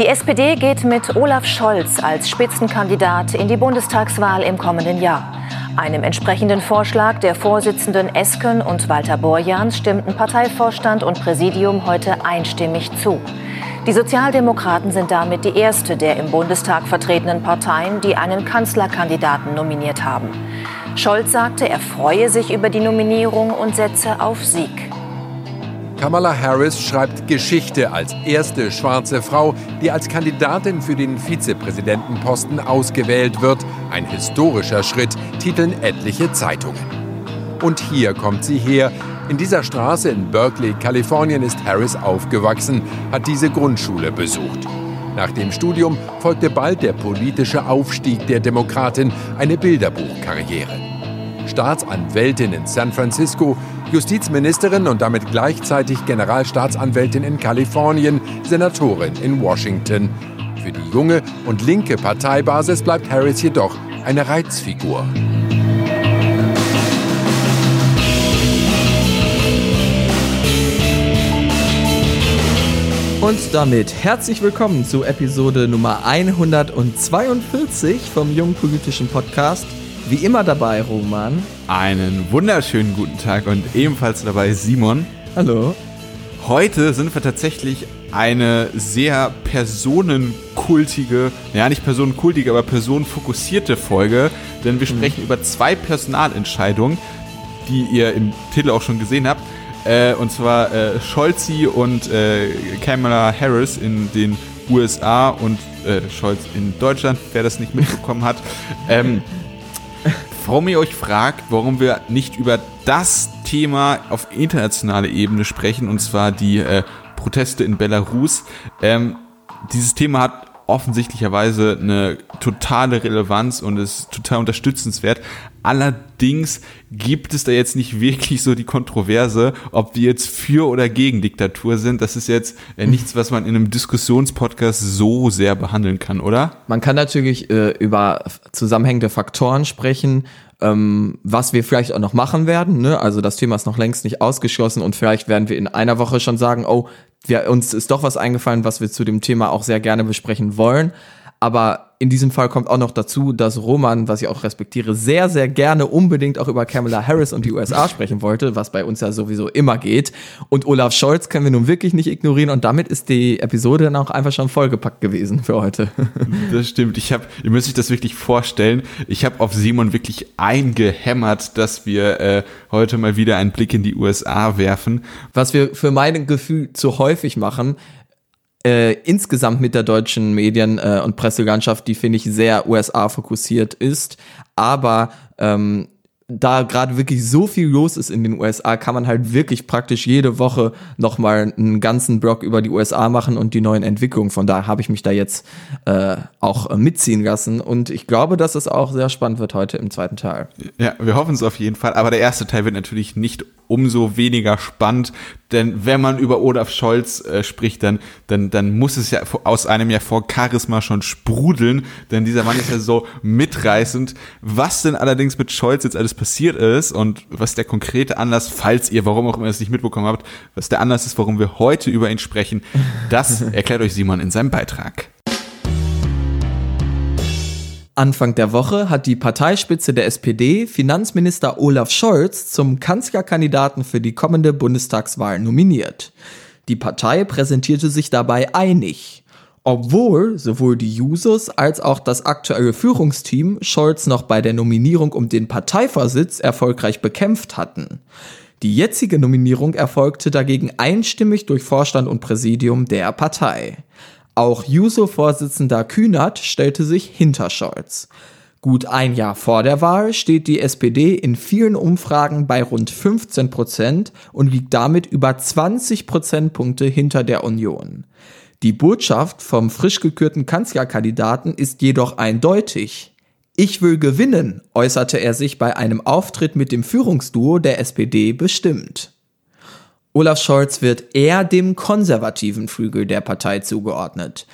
Die SPD geht mit Olaf Scholz als Spitzenkandidat in die Bundestagswahl im kommenden Jahr. Einem entsprechenden Vorschlag der Vorsitzenden Esken und Walter Borjans stimmten Parteivorstand und Präsidium heute einstimmig zu. Die Sozialdemokraten sind damit die erste der im Bundestag vertretenen Parteien, die einen Kanzlerkandidaten nominiert haben. Scholz sagte, er freue sich über die Nominierung und setze auf Sieg. Kamala Harris schreibt Geschichte als erste schwarze Frau, die als Kandidatin für den Vizepräsidentenposten ausgewählt wird. Ein historischer Schritt, titeln etliche Zeitungen. Und hier kommt sie her. In dieser Straße in Berkeley, Kalifornien ist Harris aufgewachsen, hat diese Grundschule besucht. Nach dem Studium folgte bald der politische Aufstieg der Demokratin, eine Bilderbuchkarriere. Staatsanwältin in San Francisco, Justizministerin und damit gleichzeitig Generalstaatsanwältin in Kalifornien, Senatorin in Washington. Für die junge und linke Parteibasis bleibt Harris jedoch eine Reizfigur. Und damit herzlich willkommen zu Episode Nummer 142 vom Jungen Politischen Podcast. Wie immer dabei, Roman. Einen wunderschönen guten Tag und ebenfalls dabei Simon. Hallo. Heute sind wir tatsächlich eine sehr personenkultige, ja nicht personenkultige, aber personenfokussierte Folge, denn wir mhm. sprechen mhm. über zwei Personalentscheidungen, die ihr im Titel auch schon gesehen habt. Äh, und zwar äh, Scholzi und äh, Kamala Harris in den USA und äh, Scholz in Deutschland, wer das nicht mitbekommen hat. Ähm, ihr euch fragt, warum wir nicht über das Thema auf internationaler Ebene sprechen, und zwar die äh, Proteste in Belarus. Ähm, dieses Thema hat offensichtlicherweise eine totale Relevanz und ist total unterstützenswert. Allerdings gibt es da jetzt nicht wirklich so die Kontroverse, ob wir jetzt für oder gegen Diktatur sind. Das ist jetzt äh, nichts, was man in einem Diskussionspodcast so sehr behandeln kann, oder? Man kann natürlich äh, über zusammenhängende Faktoren sprechen, ähm, was wir vielleicht auch noch machen werden. Ne? Also das Thema ist noch längst nicht ausgeschlossen und vielleicht werden wir in einer Woche schon sagen, oh, wir, uns ist doch was eingefallen, was wir zu dem Thema auch sehr gerne besprechen wollen. Aber in diesem Fall kommt auch noch dazu, dass Roman, was ich auch respektiere, sehr, sehr gerne unbedingt auch über Kamala Harris und die USA sprechen wollte, was bei uns ja sowieso immer geht. Und Olaf Scholz können wir nun wirklich nicht ignorieren und damit ist die Episode dann auch einfach schon vollgepackt gewesen für heute. Das stimmt. Ich habe, ihr müsst euch das wirklich vorstellen. Ich habe auf Simon wirklich eingehämmert, dass wir äh, heute mal wieder einen Blick in die USA werfen. Was wir für mein Gefühl zu häufig machen, äh, insgesamt mit der deutschen Medien- äh, und Presselandschaft, die finde ich sehr USA fokussiert ist, aber ähm, da gerade wirklich so viel los ist in den USA, kann man halt wirklich praktisch jede Woche nochmal einen ganzen Blog über die USA machen und die neuen Entwicklungen. Von daher habe ich mich da jetzt äh, auch mitziehen lassen. Und ich glaube, dass es auch sehr spannend wird heute im zweiten Teil. Ja, wir hoffen es auf jeden Fall. Aber der erste Teil wird natürlich nicht umso weniger spannend, denn wenn man über Olaf Scholz äh, spricht, dann, dann, dann muss es ja aus einem ja vor Charisma schon sprudeln, denn dieser Mann ist ja so mitreißend. Was denn allerdings mit Scholz jetzt alles passiert ist und was der konkrete Anlass, falls ihr, warum auch immer es nicht mitbekommen habt, was der Anlass ist, warum wir heute über ihn sprechen, das erklärt euch Simon in seinem Beitrag. Anfang der Woche hat die Parteispitze der SPD Finanzminister Olaf Scholz zum Kanzlerkandidaten für die kommende Bundestagswahl nominiert. Die Partei präsentierte sich dabei einig. Obwohl sowohl die Jusos als auch das aktuelle Führungsteam Scholz noch bei der Nominierung um den Parteivorsitz erfolgreich bekämpft hatten. Die jetzige Nominierung erfolgte dagegen einstimmig durch Vorstand und Präsidium der Partei. Auch Juso-Vorsitzender Kühnert stellte sich hinter Scholz. Gut ein Jahr vor der Wahl steht die SPD in vielen Umfragen bei rund 15 Prozent und liegt damit über 20 Prozentpunkte hinter der Union. Die Botschaft vom frisch gekürten Kanzlerkandidaten ist jedoch eindeutig. Ich will gewinnen, äußerte er sich bei einem Auftritt mit dem Führungsduo der SPD bestimmt. Olaf Scholz wird eher dem konservativen Flügel der Partei zugeordnet.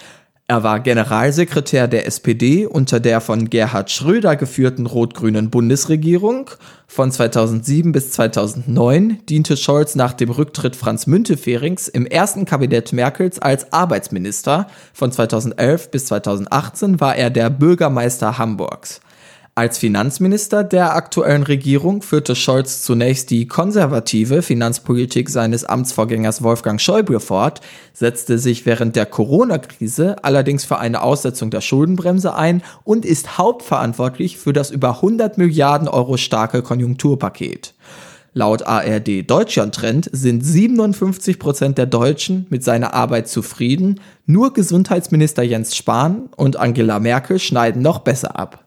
Er war Generalsekretär der SPD unter der von Gerhard Schröder geführten rot-grünen Bundesregierung. Von 2007 bis 2009 diente Scholz nach dem Rücktritt Franz Münteferings im ersten Kabinett Merkels als Arbeitsminister. Von 2011 bis 2018 war er der Bürgermeister Hamburgs. Als Finanzminister der aktuellen Regierung führte Scholz zunächst die konservative Finanzpolitik seines Amtsvorgängers Wolfgang Schäuble fort, setzte sich während der Corona-Krise allerdings für eine Aussetzung der Schuldenbremse ein und ist hauptverantwortlich für das über 100 Milliarden Euro starke Konjunkturpaket. Laut ARD Deutschland Trend sind 57 Prozent der Deutschen mit seiner Arbeit zufrieden, nur Gesundheitsminister Jens Spahn und Angela Merkel schneiden noch besser ab.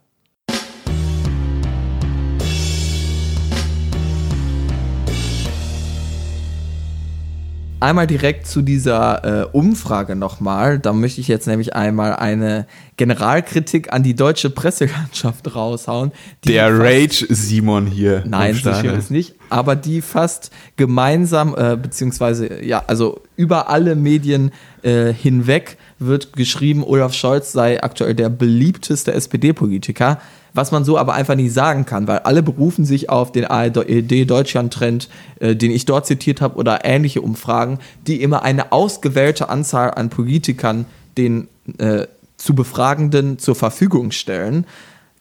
Einmal direkt zu dieser äh, Umfrage nochmal. Da möchte ich jetzt nämlich einmal eine Generalkritik an die deutsche Presselandschaft raushauen. Der Rage Simon hier. Nein, so schön ist nicht. Aber die fast gemeinsam, äh, beziehungsweise, ja, also über alle Medien äh, hinweg wird geschrieben, Olaf Scholz sei aktuell der beliebteste SPD-Politiker was man so aber einfach nicht sagen kann, weil alle berufen sich auf den ARD-Deutschland-Trend, äh, den ich dort zitiert habe, oder ähnliche Umfragen, die immer eine ausgewählte Anzahl an Politikern den äh, zu Befragenden zur Verfügung stellen.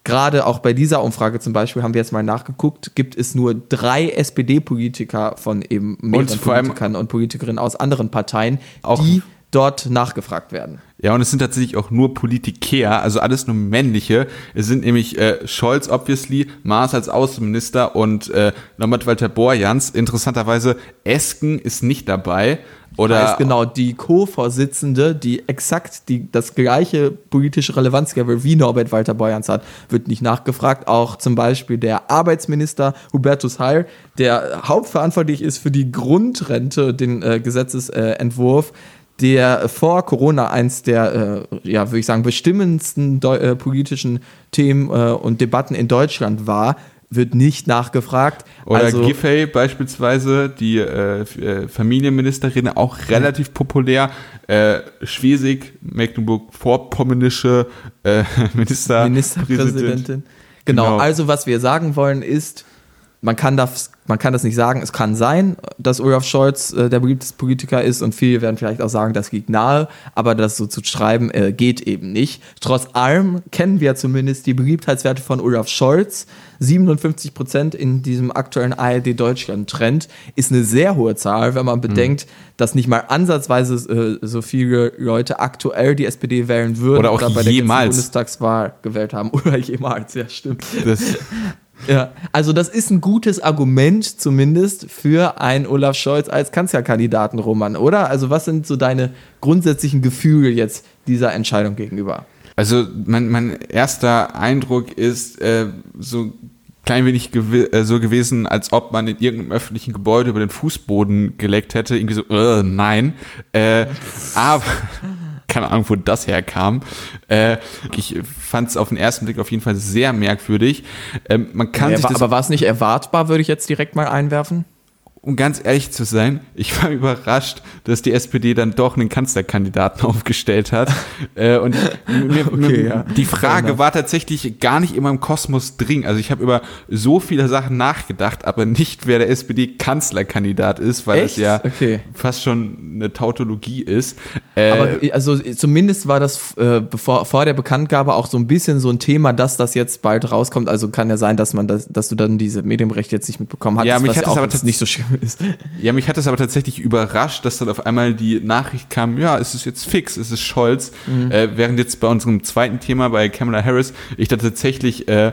Gerade auch bei dieser Umfrage zum Beispiel haben wir jetzt mal nachgeguckt, gibt es nur drei SPD-Politiker von eben mehreren und Politikern und Politikerinnen aus anderen Parteien, die dort nachgefragt werden. Ja, und es sind tatsächlich auch nur Politiker, also alles nur männliche. Es sind nämlich äh, Scholz, obviously, Maas als Außenminister und äh, Norbert Walter Borjans. Interessanterweise, Esken ist nicht dabei. Oder heißt genau, die Co-Vorsitzende, die exakt die, das gleiche politische Relevanzlevel wie Norbert Walter Borjans hat, wird nicht nachgefragt. Auch zum Beispiel der Arbeitsminister Hubertus Heil, der hauptverantwortlich ist für die Grundrente, den äh, Gesetzesentwurf, der vor Corona eins der, äh, ja, würde ich sagen, bestimmendsten äh, politischen Themen äh, und Debatten in Deutschland war, wird nicht nachgefragt. Oder also, Giffey beispielsweise, die äh, äh Familienministerin, auch relativ populär. Äh, Schwesig, Mecklenburg-Vorpommernische Minister Ministerpräsidentin. Genau. genau, also was wir sagen wollen ist, man kann das, man kann das nicht sagen. Es kann sein, dass Olaf Scholz äh, der beliebteste Politiker ist und viele werden vielleicht auch sagen, das liegt nahe, aber das so zu schreiben äh, geht eben nicht. Trotz allem kennen wir zumindest die Beliebtheitswerte von Olaf Scholz. 57 Prozent in diesem aktuellen ARD Deutschland Trend ist eine sehr hohe Zahl, wenn man bedenkt, mhm. dass nicht mal ansatzweise äh, so viele Leute aktuell die SPD wählen würden oder auch oder bei jemals. der Bundestagswahl gewählt haben oder jemals, ja stimmt. Das ja, also das ist ein gutes Argument zumindest für einen Olaf Scholz als Kanzlerkandidaten, Roman, oder? Also was sind so deine grundsätzlichen Gefühle jetzt dieser Entscheidung gegenüber? Also mein, mein erster Eindruck ist äh, so klein wenig gew äh, so gewesen, als ob man in irgendeinem öffentlichen Gebäude über den Fußboden geleckt hätte. Irgendwie so, äh, nein. Äh, aber keine Ahnung, wo das herkam. Äh, ich fand es auf den ersten Blick auf jeden Fall sehr merkwürdig. Ähm, man kann ja, sich aber war es nicht erwartbar, würde ich jetzt direkt mal einwerfen? Um ganz ehrlich zu sein, ich war überrascht, dass die SPD dann doch einen Kanzlerkandidaten aufgestellt hat. äh, und mir, okay, mir, ja. die Frage war tatsächlich gar nicht immer im Kosmos dringend. Also ich habe über so viele Sachen nachgedacht, aber nicht, wer der SPD Kanzlerkandidat ist, weil Echt? das ja okay. fast schon eine Tautologie ist. Äh, aber also zumindest war das äh, bevor, vor der Bekanntgabe auch so ein bisschen so ein Thema, dass das jetzt bald rauskommt. Also kann ja sein, dass man das, dass du dann diese Medienrechte jetzt nicht mitbekommen hast. Ja, mich hat das aber nicht so schön ist. Ja, mich hat es aber tatsächlich überrascht, dass dann auf einmal die Nachricht kam, ja, es ist jetzt fix, es ist Scholz. Mhm. Äh, während jetzt bei unserem zweiten Thema, bei Kamala Harris, ich da tatsächlich äh,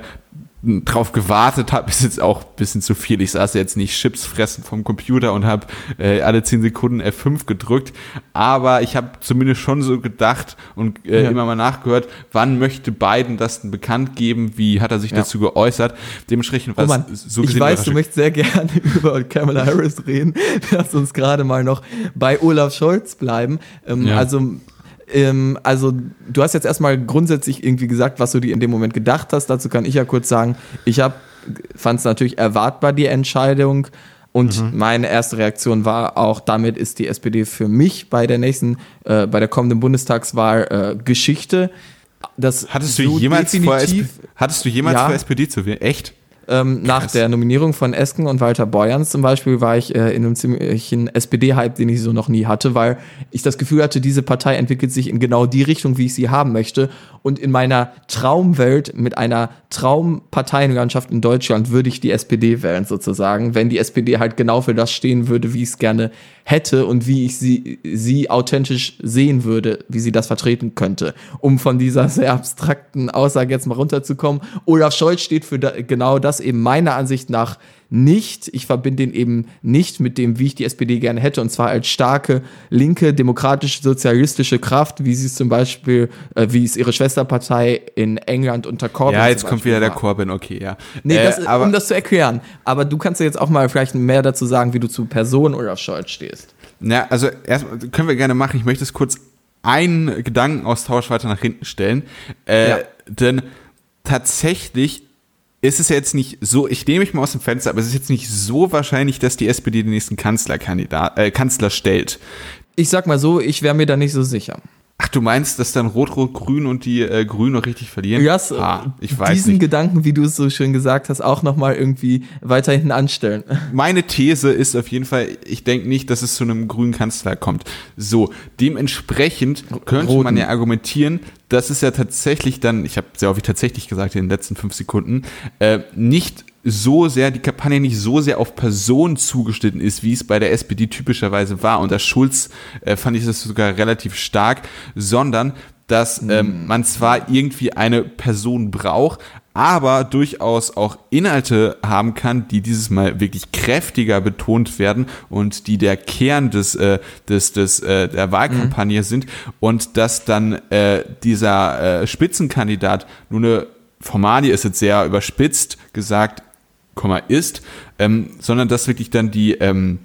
drauf gewartet habe, ist jetzt auch ein bisschen zu viel. Ich saß jetzt nicht Chips fressen vom Computer und habe äh, alle 10 Sekunden F5 gedrückt, aber ich habe zumindest schon so gedacht und äh, ja. immer mal nachgehört, wann möchte Biden das denn bekannt geben, wie hat er sich ja. dazu geäußert. Dementsprechend war oh so Ich weiß, du möchtest sehr gerne über Kamala Harris reden. Lass uns gerade mal noch bei Olaf Scholz bleiben. Ähm, ja. Also ähm, also, du hast jetzt erstmal grundsätzlich irgendwie gesagt, was du dir in dem Moment gedacht hast. Dazu kann ich ja kurz sagen, ich fand es natürlich erwartbar, die Entscheidung. Und mhm. meine erste Reaktion war auch, damit ist die SPD für mich bei der nächsten, äh, bei der kommenden Bundestagswahl äh, Geschichte. Das hattest, du jemals vor, hattest du jemals ja, vor, SPD zu wählen? Echt? Ähm, nach der Nominierung von Esken und Walter Borjans zum Beispiel war ich äh, in einem ziemlichen SPD-Hype, den ich so noch nie hatte, weil ich das Gefühl hatte, diese Partei entwickelt sich in genau die Richtung, wie ich sie haben möchte. Und in meiner Traumwelt mit einer Traumparteienlandschaft in Deutschland würde ich die SPD wählen, sozusagen, wenn die SPD halt genau für das stehen würde, wie ich es gerne hätte und wie ich sie, sie authentisch sehen würde, wie sie das vertreten könnte. Um von dieser sehr abstrakten Aussage jetzt mal runterzukommen. Olaf Scholz steht für da, genau das eben meiner Ansicht nach nicht. Ich verbinde ihn eben nicht mit dem, wie ich die SPD gerne hätte, und zwar als starke, linke, demokratische, sozialistische Kraft, wie sie es zum Beispiel, äh, wie es ihre Schwesterpartei in England unter Corbyn Ja, jetzt kommt wieder war. der Corbyn, okay, ja. Nee, äh, das, aber, um das zu erklären. Aber du kannst ja jetzt auch mal vielleicht mehr dazu sagen, wie du zu Person Olaf Scholz stehst. Na, also erstmal können wir gerne machen. Ich möchte es kurz einen Gedankenaustausch weiter nach hinten stellen. Äh, ja. Denn tatsächlich ist es jetzt nicht so, ich nehme mich mal aus dem Fenster, aber es ist jetzt nicht so wahrscheinlich, dass die SPD den nächsten Kanzlerkandidat, äh, Kanzler stellt. Ich sag mal so, ich wäre mir da nicht so sicher. Ach, du meinst, dass dann Rot-Rot-Grün und die äh, Grünen noch richtig verlieren? Ja, yes, ah, ich weiß diesen nicht. Gedanken, wie du es so schön gesagt hast, auch nochmal irgendwie weiter hinten anstellen. Meine These ist auf jeden Fall, ich denke nicht, dass es zu einem grünen Kanzler kommt. So, dementsprechend könnte Roten. man ja argumentieren, dass es ja tatsächlich dann, ich habe sehr häufig tatsächlich gesagt in den letzten fünf Sekunden, äh, nicht so sehr, die Kampagne nicht so sehr auf Personen zugeschnitten ist, wie es bei der SPD typischerweise war. Und der Schulz äh, fand ich das sogar relativ stark, sondern dass ähm, mm. man zwar irgendwie eine Person braucht, aber durchaus auch Inhalte haben kann, die dieses Mal wirklich kräftiger betont werden und die der Kern des, äh, des, des äh, der Wahlkampagne mm. sind und dass dann äh, dieser äh, Spitzenkandidat nur eine Formalie ist jetzt sehr überspitzt gesagt, ist, ähm, sondern dass wirklich dann die, ähm,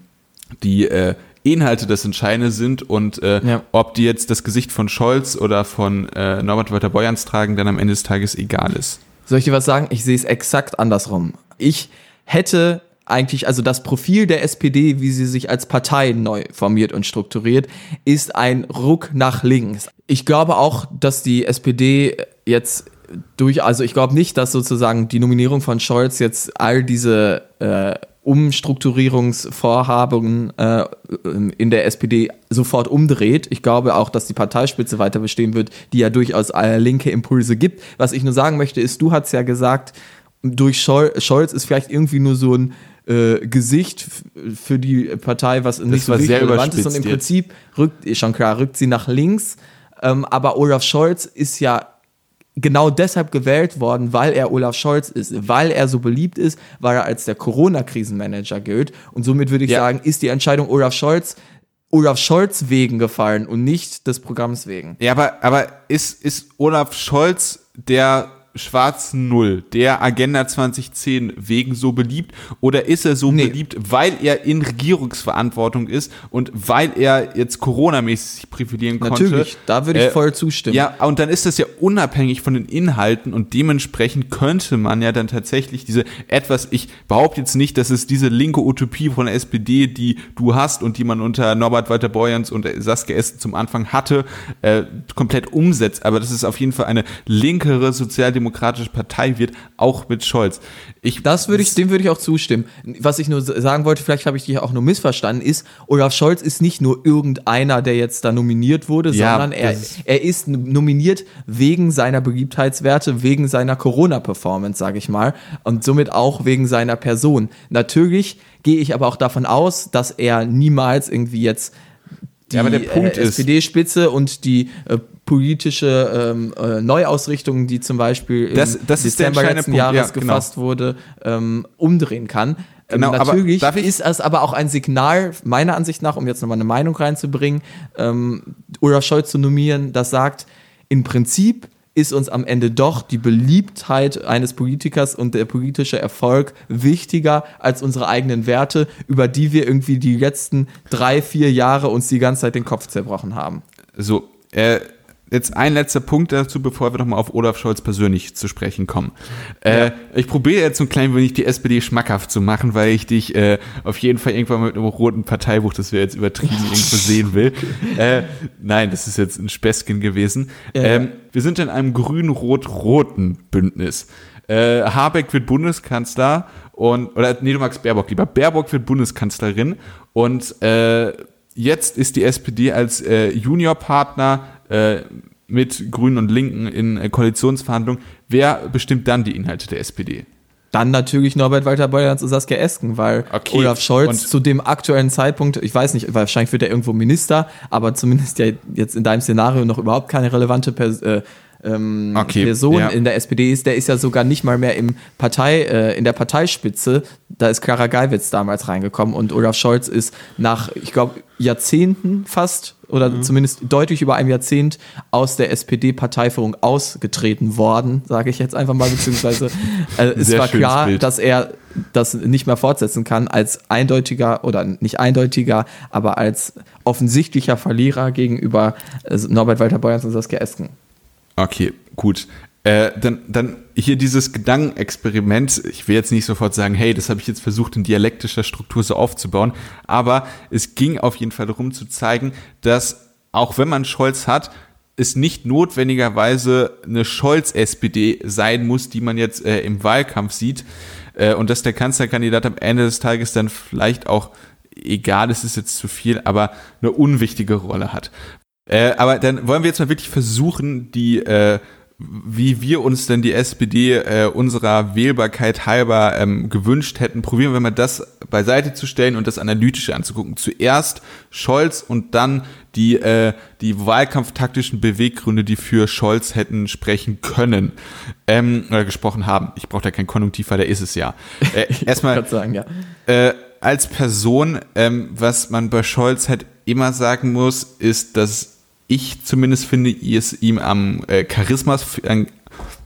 die äh, Inhalte das Entscheidende sind und äh, ja. ob die jetzt das Gesicht von Scholz oder von äh, Norbert Walter Borjans tragen, dann am Ende des Tages egal ist. Soll ich dir was sagen? Ich sehe es exakt andersrum. Ich hätte eigentlich, also das Profil der SPD, wie sie sich als Partei neu formiert und strukturiert, ist ein Ruck nach links. Ich glaube auch, dass die SPD jetzt durch, also ich glaube nicht, dass sozusagen die Nominierung von Scholz jetzt all diese äh, Umstrukturierungsvorhaben äh, in der SPD sofort umdreht. Ich glaube auch, dass die Parteispitze weiter bestehen wird, die ja durchaus äh, linke Impulse gibt. Was ich nur sagen möchte, ist, du hast ja gesagt, durch Scholz ist vielleicht irgendwie nur so ein äh, Gesicht für die Partei, was nicht so sehr relevant ist und im Prinzip rückt, schon klar, rückt sie nach links. Ähm, aber Olaf Scholz ist ja genau deshalb gewählt worden, weil er Olaf Scholz ist, weil er so beliebt ist, weil er als der Corona-Krisenmanager gilt. Und somit würde ich ja. sagen, ist die Entscheidung Olaf Scholz Olaf Scholz wegen gefallen und nicht des Programms wegen. Ja, aber, aber ist, ist Olaf Scholz der schwarzen Null der Agenda 2010 wegen so beliebt oder ist er so nee. beliebt, weil er in Regierungsverantwortung ist und weil er jetzt Corona-mäßig profilieren konnte? Natürlich, da würde ich äh, voll zustimmen. Ja, und dann ist das ja unabhängig von den Inhalten und dementsprechend könnte man ja dann tatsächlich diese etwas, ich behaupte jetzt nicht, dass es diese linke Utopie von der SPD, die du hast und die man unter Norbert Walter Borjans und Saskia Essen zum Anfang hatte, äh, komplett umsetzt, aber das ist auf jeden Fall eine linkere Sozialdemokratie sozialdemokratische Partei wird, auch mit Scholz. Ich, das würde ich, dem würde ich auch zustimmen. Was ich nur sagen wollte, vielleicht habe ich dich auch nur missverstanden, ist, Olaf Scholz ist nicht nur irgendeiner, der jetzt da nominiert wurde, ja, sondern er, er ist nominiert wegen seiner Beliebtheitswerte, wegen seiner Corona-Performance, sage ich mal, und somit auch wegen seiner Person. Natürlich gehe ich aber auch davon aus, dass er niemals irgendwie jetzt die ja, äh, SPD-Spitze und die äh, politische ähm, äh, Neuausrichtung, die zum Beispiel im das, das Dezember letzten Punkt. Jahres ja, genau. gefasst wurde, ähm, umdrehen kann. Ähm, genau, natürlich ist es aber auch ein Signal, meiner Ansicht nach, um jetzt nochmal eine Meinung reinzubringen, ähm, Olaf Scholz zu nominieren, das sagt, im Prinzip ist uns am Ende doch die Beliebtheit eines Politikers und der politische Erfolg wichtiger als unsere eigenen Werte, über die wir irgendwie die letzten drei, vier Jahre uns die ganze Zeit den Kopf zerbrochen haben. So, äh, jetzt ein letzter Punkt dazu, bevor wir nochmal auf Olaf Scholz persönlich zu sprechen kommen. Äh, ja. Ich probiere jetzt so ein klein wenig die SPD schmackhaft zu machen, weil ich dich äh, auf jeden Fall irgendwann mit einem roten Parteibuch, das wir jetzt übertrieben irgendwo sehen will. Äh, nein, das ist jetzt ein Späßchen gewesen. Ja. Ähm, wir sind in einem grün-rot-roten Bündnis. Äh, Habeck wird Bundeskanzler und, oder nee, du magst Baerbock lieber. Baerbock wird Bundeskanzlerin und äh, jetzt ist die SPD als äh, Juniorpartner äh, mit Grünen und Linken in äh, Koalitionsverhandlungen. Wer bestimmt dann die Inhalte der SPD? Dann natürlich Norbert Walter Beuerns und Saskia Esken, weil okay. Olaf Scholz zu dem aktuellen Zeitpunkt, ich weiß nicht, wahrscheinlich wird er irgendwo Minister, aber zumindest ja jetzt in deinem Szenario noch überhaupt keine relevante Pers äh, ähm, okay, Person ja. in der SPD ist, der ist ja sogar nicht mal mehr im Partei, äh, in der Parteispitze. Da ist Clara Geiwitz damals reingekommen und Olaf Scholz ist nach, ich glaube, Jahrzehnten fast oder mhm. zumindest deutlich über einem Jahrzehnt aus der SPD-Parteiführung ausgetreten worden, sage ich jetzt einfach mal, beziehungsweise äh, es war klar, Bild. dass er das nicht mehr fortsetzen kann als eindeutiger oder nicht eindeutiger, aber als offensichtlicher Verlierer gegenüber äh, Norbert Walter Beuerns und Saskia Esken. Okay, gut. Äh, dann, dann hier dieses Gedankenexperiment. Ich will jetzt nicht sofort sagen, hey, das habe ich jetzt versucht in dialektischer Struktur so aufzubauen, aber es ging auf jeden Fall darum zu zeigen, dass auch wenn man Scholz hat, es nicht notwendigerweise eine Scholz-SPD sein muss, die man jetzt äh, im Wahlkampf sieht äh, und dass der Kanzlerkandidat am Ende des Tages dann vielleicht auch egal, es ist jetzt zu viel, aber eine unwichtige Rolle hat. Äh, aber dann wollen wir jetzt mal wirklich versuchen, die, äh, wie wir uns denn die SPD äh, unserer Wählbarkeit halber ähm, gewünscht hätten, probieren wir mal das beiseite zu stellen und das Analytische anzugucken. Zuerst Scholz und dann die, äh, die wahlkampftaktischen Beweggründe, die für Scholz hätten sprechen können ähm, oder gesprochen haben. Ich brauche da kein Konjunktiv, weil da ist es ja. Äh, erstmal sagen, ja. Äh, als Person, ähm, was man bei Scholz halt immer sagen muss, ist, dass ich zumindest finde, es ihm am äh, Charisma, äh,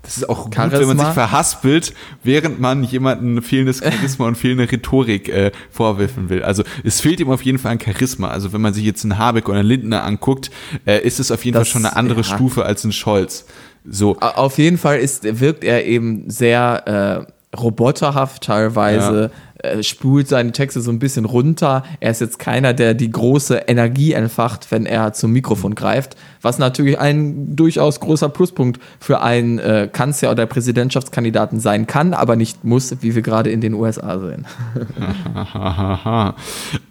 das ist auch Charisma. gut, wenn man sich verhaspelt, während man jemanden fehlendes Charisma und fehlende Rhetorik äh, vorwerfen will. Also es fehlt ihm auf jeden Fall an Charisma. Also wenn man sich jetzt einen Habeck oder einen Lindner anguckt, äh, ist es auf jeden das, Fall schon eine andere ja. Stufe als ein Scholz. So. Auf jeden Fall ist, wirkt er eben sehr äh, roboterhaft teilweise. Ja äh, spult seine Texte so ein bisschen runter. Er ist jetzt keiner, der die große Energie entfacht, wenn er zum Mikrofon greift, was natürlich ein durchaus großer Pluspunkt für einen äh, Kanzler oder Präsidentschaftskandidaten sein kann, aber nicht muss, wie wir gerade in den USA sehen.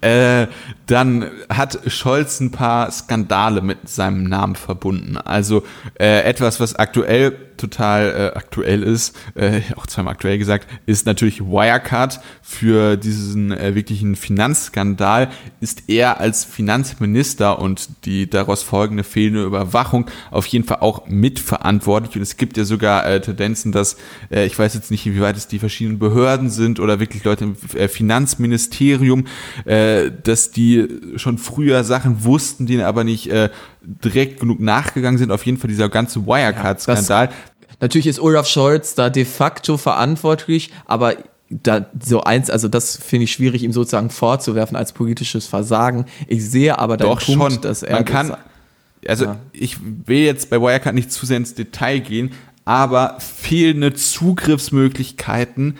äh, dann hat Scholz ein paar Skandale mit seinem Namen verbunden. Also äh, etwas, was aktuell total äh, aktuell ist, äh, auch zweimal aktuell gesagt, ist natürlich Wirecard. Für diesen äh, wirklichen Finanzskandal ist er als Finanzminister und die daraus folgende fehlende Überwachung auf jeden Fall auch mitverantwortlich. Und es gibt ja sogar äh, Tendenzen, dass, äh, ich weiß jetzt nicht, wie weit es die verschiedenen Behörden sind oder wirklich Leute im äh, Finanzministerium, äh, dass die schon früher Sachen wussten, die aber nicht äh, direkt genug nachgegangen sind. Auf jeden Fall dieser ganze Wirecard-Skandal. Ja, Natürlich ist Olaf Scholz da de facto verantwortlich, aber da so eins, also das finde ich schwierig, ihm sozusagen vorzuwerfen als politisches Versagen. Ich sehe aber Doch, Punkt, schon. dass er. Man kann, also ja. ich will jetzt bei Wirecard nicht zu sehr ins Detail gehen, aber fehlende Zugriffsmöglichkeiten.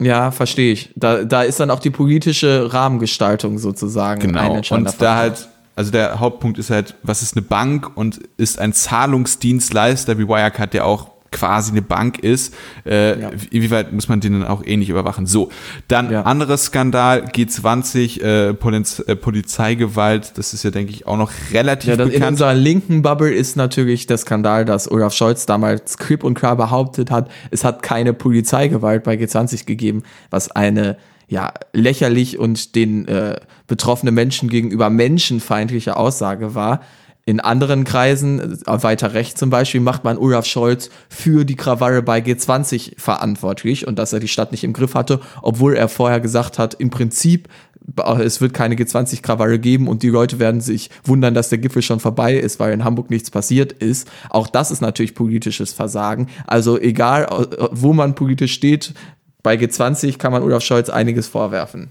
Ja, verstehe ich. Da, da ist dann auch die politische Rahmengestaltung sozusagen. Genau. Und da halt also der Hauptpunkt ist halt, was ist eine Bank und ist ein Zahlungsdienstleister wie Wirecard, der auch quasi eine Bank ist, äh, ja. inwieweit muss man den dann auch ähnlich überwachen? So, dann ja. anderes Skandal, G20, äh, Poliz äh, Polizeigewalt, das ist ja, denke ich, auch noch relativ ja, bekannt. In unserer linken Bubble ist natürlich der Skandal, dass Olaf Scholz damals klipp und klar behauptet hat, es hat keine Polizeigewalt bei G20 gegeben, was eine ja, lächerlich und den äh, betroffenen Menschen gegenüber menschenfeindliche Aussage war. In anderen Kreisen, äh, weiter rechts zum Beispiel, macht man Olaf Scholz für die Krawalle bei G20 verantwortlich und dass er die Stadt nicht im Griff hatte, obwohl er vorher gesagt hat, im Prinzip es wird keine G20-Krawalle geben und die Leute werden sich wundern, dass der Gipfel schon vorbei ist, weil in Hamburg nichts passiert ist. Auch das ist natürlich politisches Versagen. Also egal, äh, wo man politisch steht, bei G20 kann man Olaf Scholz einiges vorwerfen.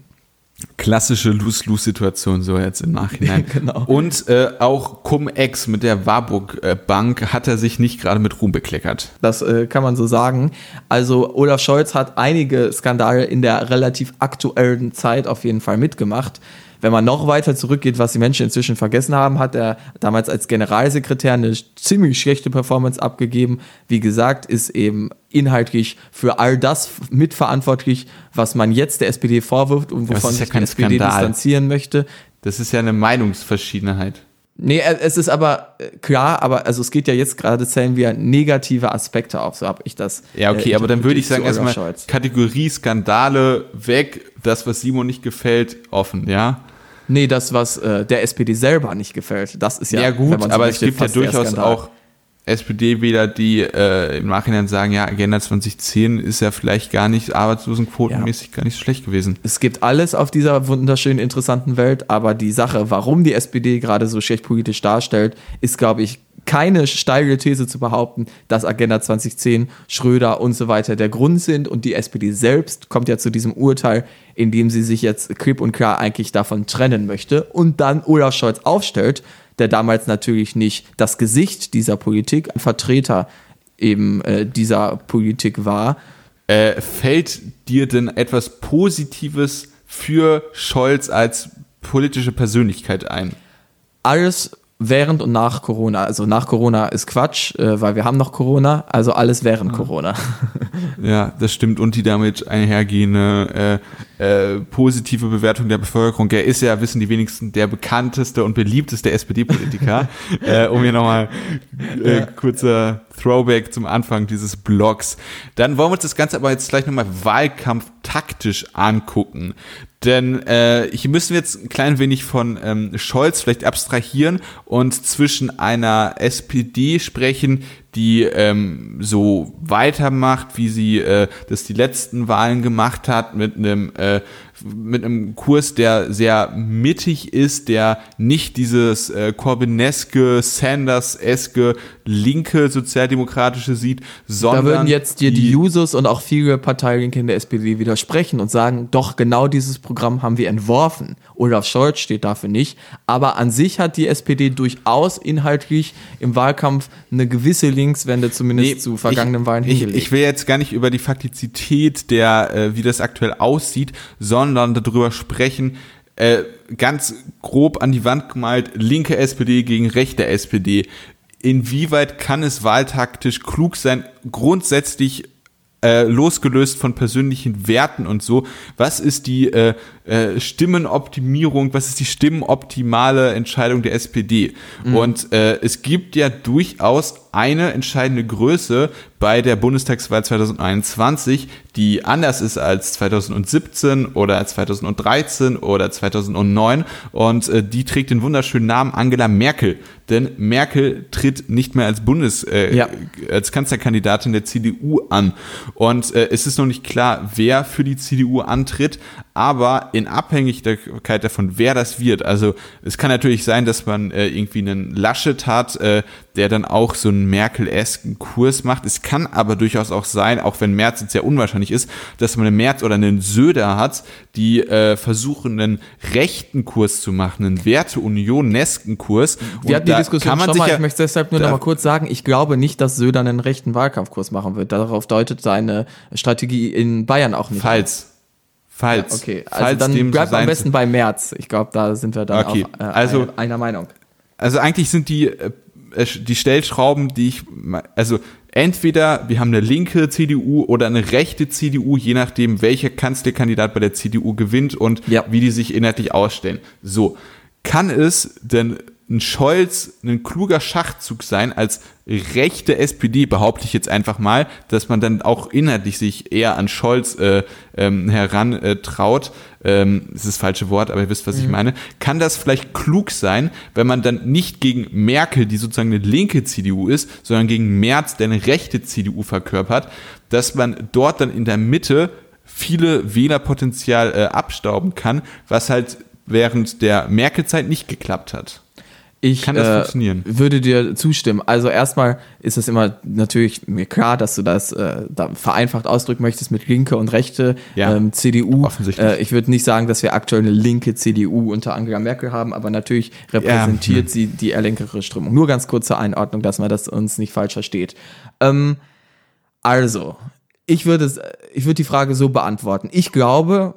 Klassische Lose-Lose-Situation so jetzt im Nachhinein. Genau. Und äh, auch Cum-Ex mit der Warburg äh, Bank hat er sich nicht gerade mit Ruhm bekleckert. Das äh, kann man so sagen. Also Olaf Scholz hat einige Skandale in der relativ aktuellen Zeit auf jeden Fall mitgemacht. Wenn man noch weiter zurückgeht, was die Menschen inzwischen vergessen haben, hat er damals als Generalsekretär eine ziemlich schlechte Performance abgegeben. Wie gesagt, ist eben inhaltlich für all das mitverantwortlich, was man jetzt der SPD vorwirft und wovon ja sich die SPD Skandal. distanzieren möchte. Das ist ja eine Meinungsverschiedenheit. Nee, äh, es ist aber äh, klar, aber also es geht ja jetzt gerade, zählen wir negative Aspekte auf, so habe ich das. Ja, okay, äh, aber dann würde ich sagen, erstmal. Kategorie Skandale weg, das, was Simon nicht gefällt, offen, ja? Nee, das, was äh, der SPD selber nicht gefällt, das ist ja. Ja, gut, so aber möchte, es gibt ja durchaus auch SPD-Wähler, die äh, im Nachhinein sagen, ja, Agenda 2010 ist ja vielleicht gar nicht arbeitslosenquotenmäßig gar nicht so schlecht gewesen. Es gibt alles auf dieser wunderschönen, interessanten Welt, aber die Sache, warum die SPD gerade so schlecht politisch darstellt, ist, glaube ich, keine steile These zu behaupten, dass Agenda 2010, Schröder und so weiter der Grund sind und die SPD selbst kommt ja zu diesem Urteil, in dem sie sich jetzt klipp und klar eigentlich davon trennen möchte und dann Olaf Scholz aufstellt, der damals natürlich nicht das Gesicht dieser Politik, ein Vertreter eben äh, dieser Politik war, Äh, fällt dir denn etwas Positives für Scholz als politische Persönlichkeit ein? alles während und nach Corona. Also nach Corona ist Quatsch, äh, weil wir haben noch Corona, also alles während Corona. Ja, das stimmt. Und die damit einhergehende äh, äh, positive Bewertung der Bevölkerung. Er ist ja, wissen die wenigsten, der bekannteste und beliebteste SPD-Politiker. äh, um hier nochmal äh, kurzer Throwback zum Anfang dieses Blogs. Dann wollen wir uns das Ganze aber jetzt gleich nochmal wahlkampftaktisch angucken. Denn äh, hier müssen wir jetzt ein klein wenig von ähm, Scholz vielleicht abstrahieren und zwischen einer SPD sprechen, die ähm, so weitermacht, wie sie äh, das die letzten Wahlen gemacht hat, mit einem äh, mit einem Kurs, der sehr mittig ist, der nicht dieses äh, Corbyneske, Sanders-eske linke sozialdemokratische sieht, Da sondern würden jetzt dir die Jusos und auch viele Parteilinke in der SPD widersprechen und sagen, doch genau dieses Programm haben wir entworfen. Olaf Scholz steht dafür nicht, aber an sich hat die SPD durchaus inhaltlich im Wahlkampf eine gewisse Linkswende zumindest Nee, zu vergangenen ich, Wahlen ich, hingelegt. ich will jetzt gar nicht über die Faktizität der, äh, wie das aktuell aussieht, sondern darüber sprechen, äh, ganz grob an die Wand gemalt, linke SPD gegen rechte SPD. Inwieweit kann es wahltaktisch klug sein, grundsätzlich äh, losgelöst von persönlichen Werten und so, was ist die äh, äh, Stimmenoptimierung, was ist die stimmenoptimale Entscheidung der SPD? Und äh, es gibt ja durchaus eine entscheidende Größe bei der Bundestagswahl 2021, die anders ist als 2017 oder 2013 oder 2009 und äh, die trägt den wunderschönen Namen Angela Merkel. Denn Merkel tritt nicht mehr als Bundes, äh, Ja. als Kanzlerkandidatin der CDU an. Und äh, es ist noch nicht klar, wer für die CDU antritt, aber in Abhängigkeit davon, wer das wird. Also es kann natürlich sein, dass man äh, irgendwie einen Laschet hat, äh, der dann auch so einen Merkel-esken Kurs macht. Es kann aber durchaus auch sein, auch wenn Merz jetzt sehr unwahrscheinlich ist, dass man einen Merz oder einen Söder hat, die äh, versuchen, einen rechten Kurs zu machen, einen Werte-Union-esken Kurs. Wir hatten die Diskussion kann man schon mal, ich möchte deshalb nur noch mal kurz sagen, ich glaube nicht, dass Söder einen rechten Wahlkampfkurs machen wird. Darauf deutet seine Strategie in Bayern auch nicht. Falls. Falls. Okay, also Falls dann dem so bleibt am besten bei März. Ich glaube, da sind wir dann Okay, auch äh, also- einer- einer Meinung. Also eigentlich sind die, äh, die Stellschrauben, die ich, also entweder wir haben eine linke CDU oder eine rechte CDU, je nachdem, welcher Kanzlerkandidat bei der CDU gewinnt und Ja. wie die sich inhaltlich ausstellen. So, kann es denn ein Scholz ein kluger Schachzug sein als rechte SPD, behaupte ich jetzt einfach mal, dass man dann auch inhaltlich sich eher an Scholz äh, ähm, heran äh. Ähm, das ist das falsche Wort, aber ihr wisst, was ich meine. Kann das vielleicht klug sein, wenn man dann nicht gegen Merkel, die sozusagen eine linke CDU ist, sondern gegen Merz, der eine rechte CDU verkörpert, dass man dort dann in der Mitte viele Wählerpotenzial äh, abstauben kann, was halt während der Merkel-Zeit nicht geklappt hat. Ich Kann das äh, funktionieren? würde dir zustimmen. Also erstmal ist es immer natürlich mir klar, dass du das äh, da vereinfacht ausdrücken möchtest mit Linke und Rechte, Ja, ähm, CDU. offensichtlich. Äh, ich würde nicht sagen, dass wir aktuell eine linke CDU unter Angela Merkel haben, aber natürlich repräsentiert hm. sie die eher linkere Strömung. Nur ganz kurze Einordnung, dass man das uns nicht falsch versteht. Ähm, also, ich würde, ich würde die Frage so beantworten. Ich glaube,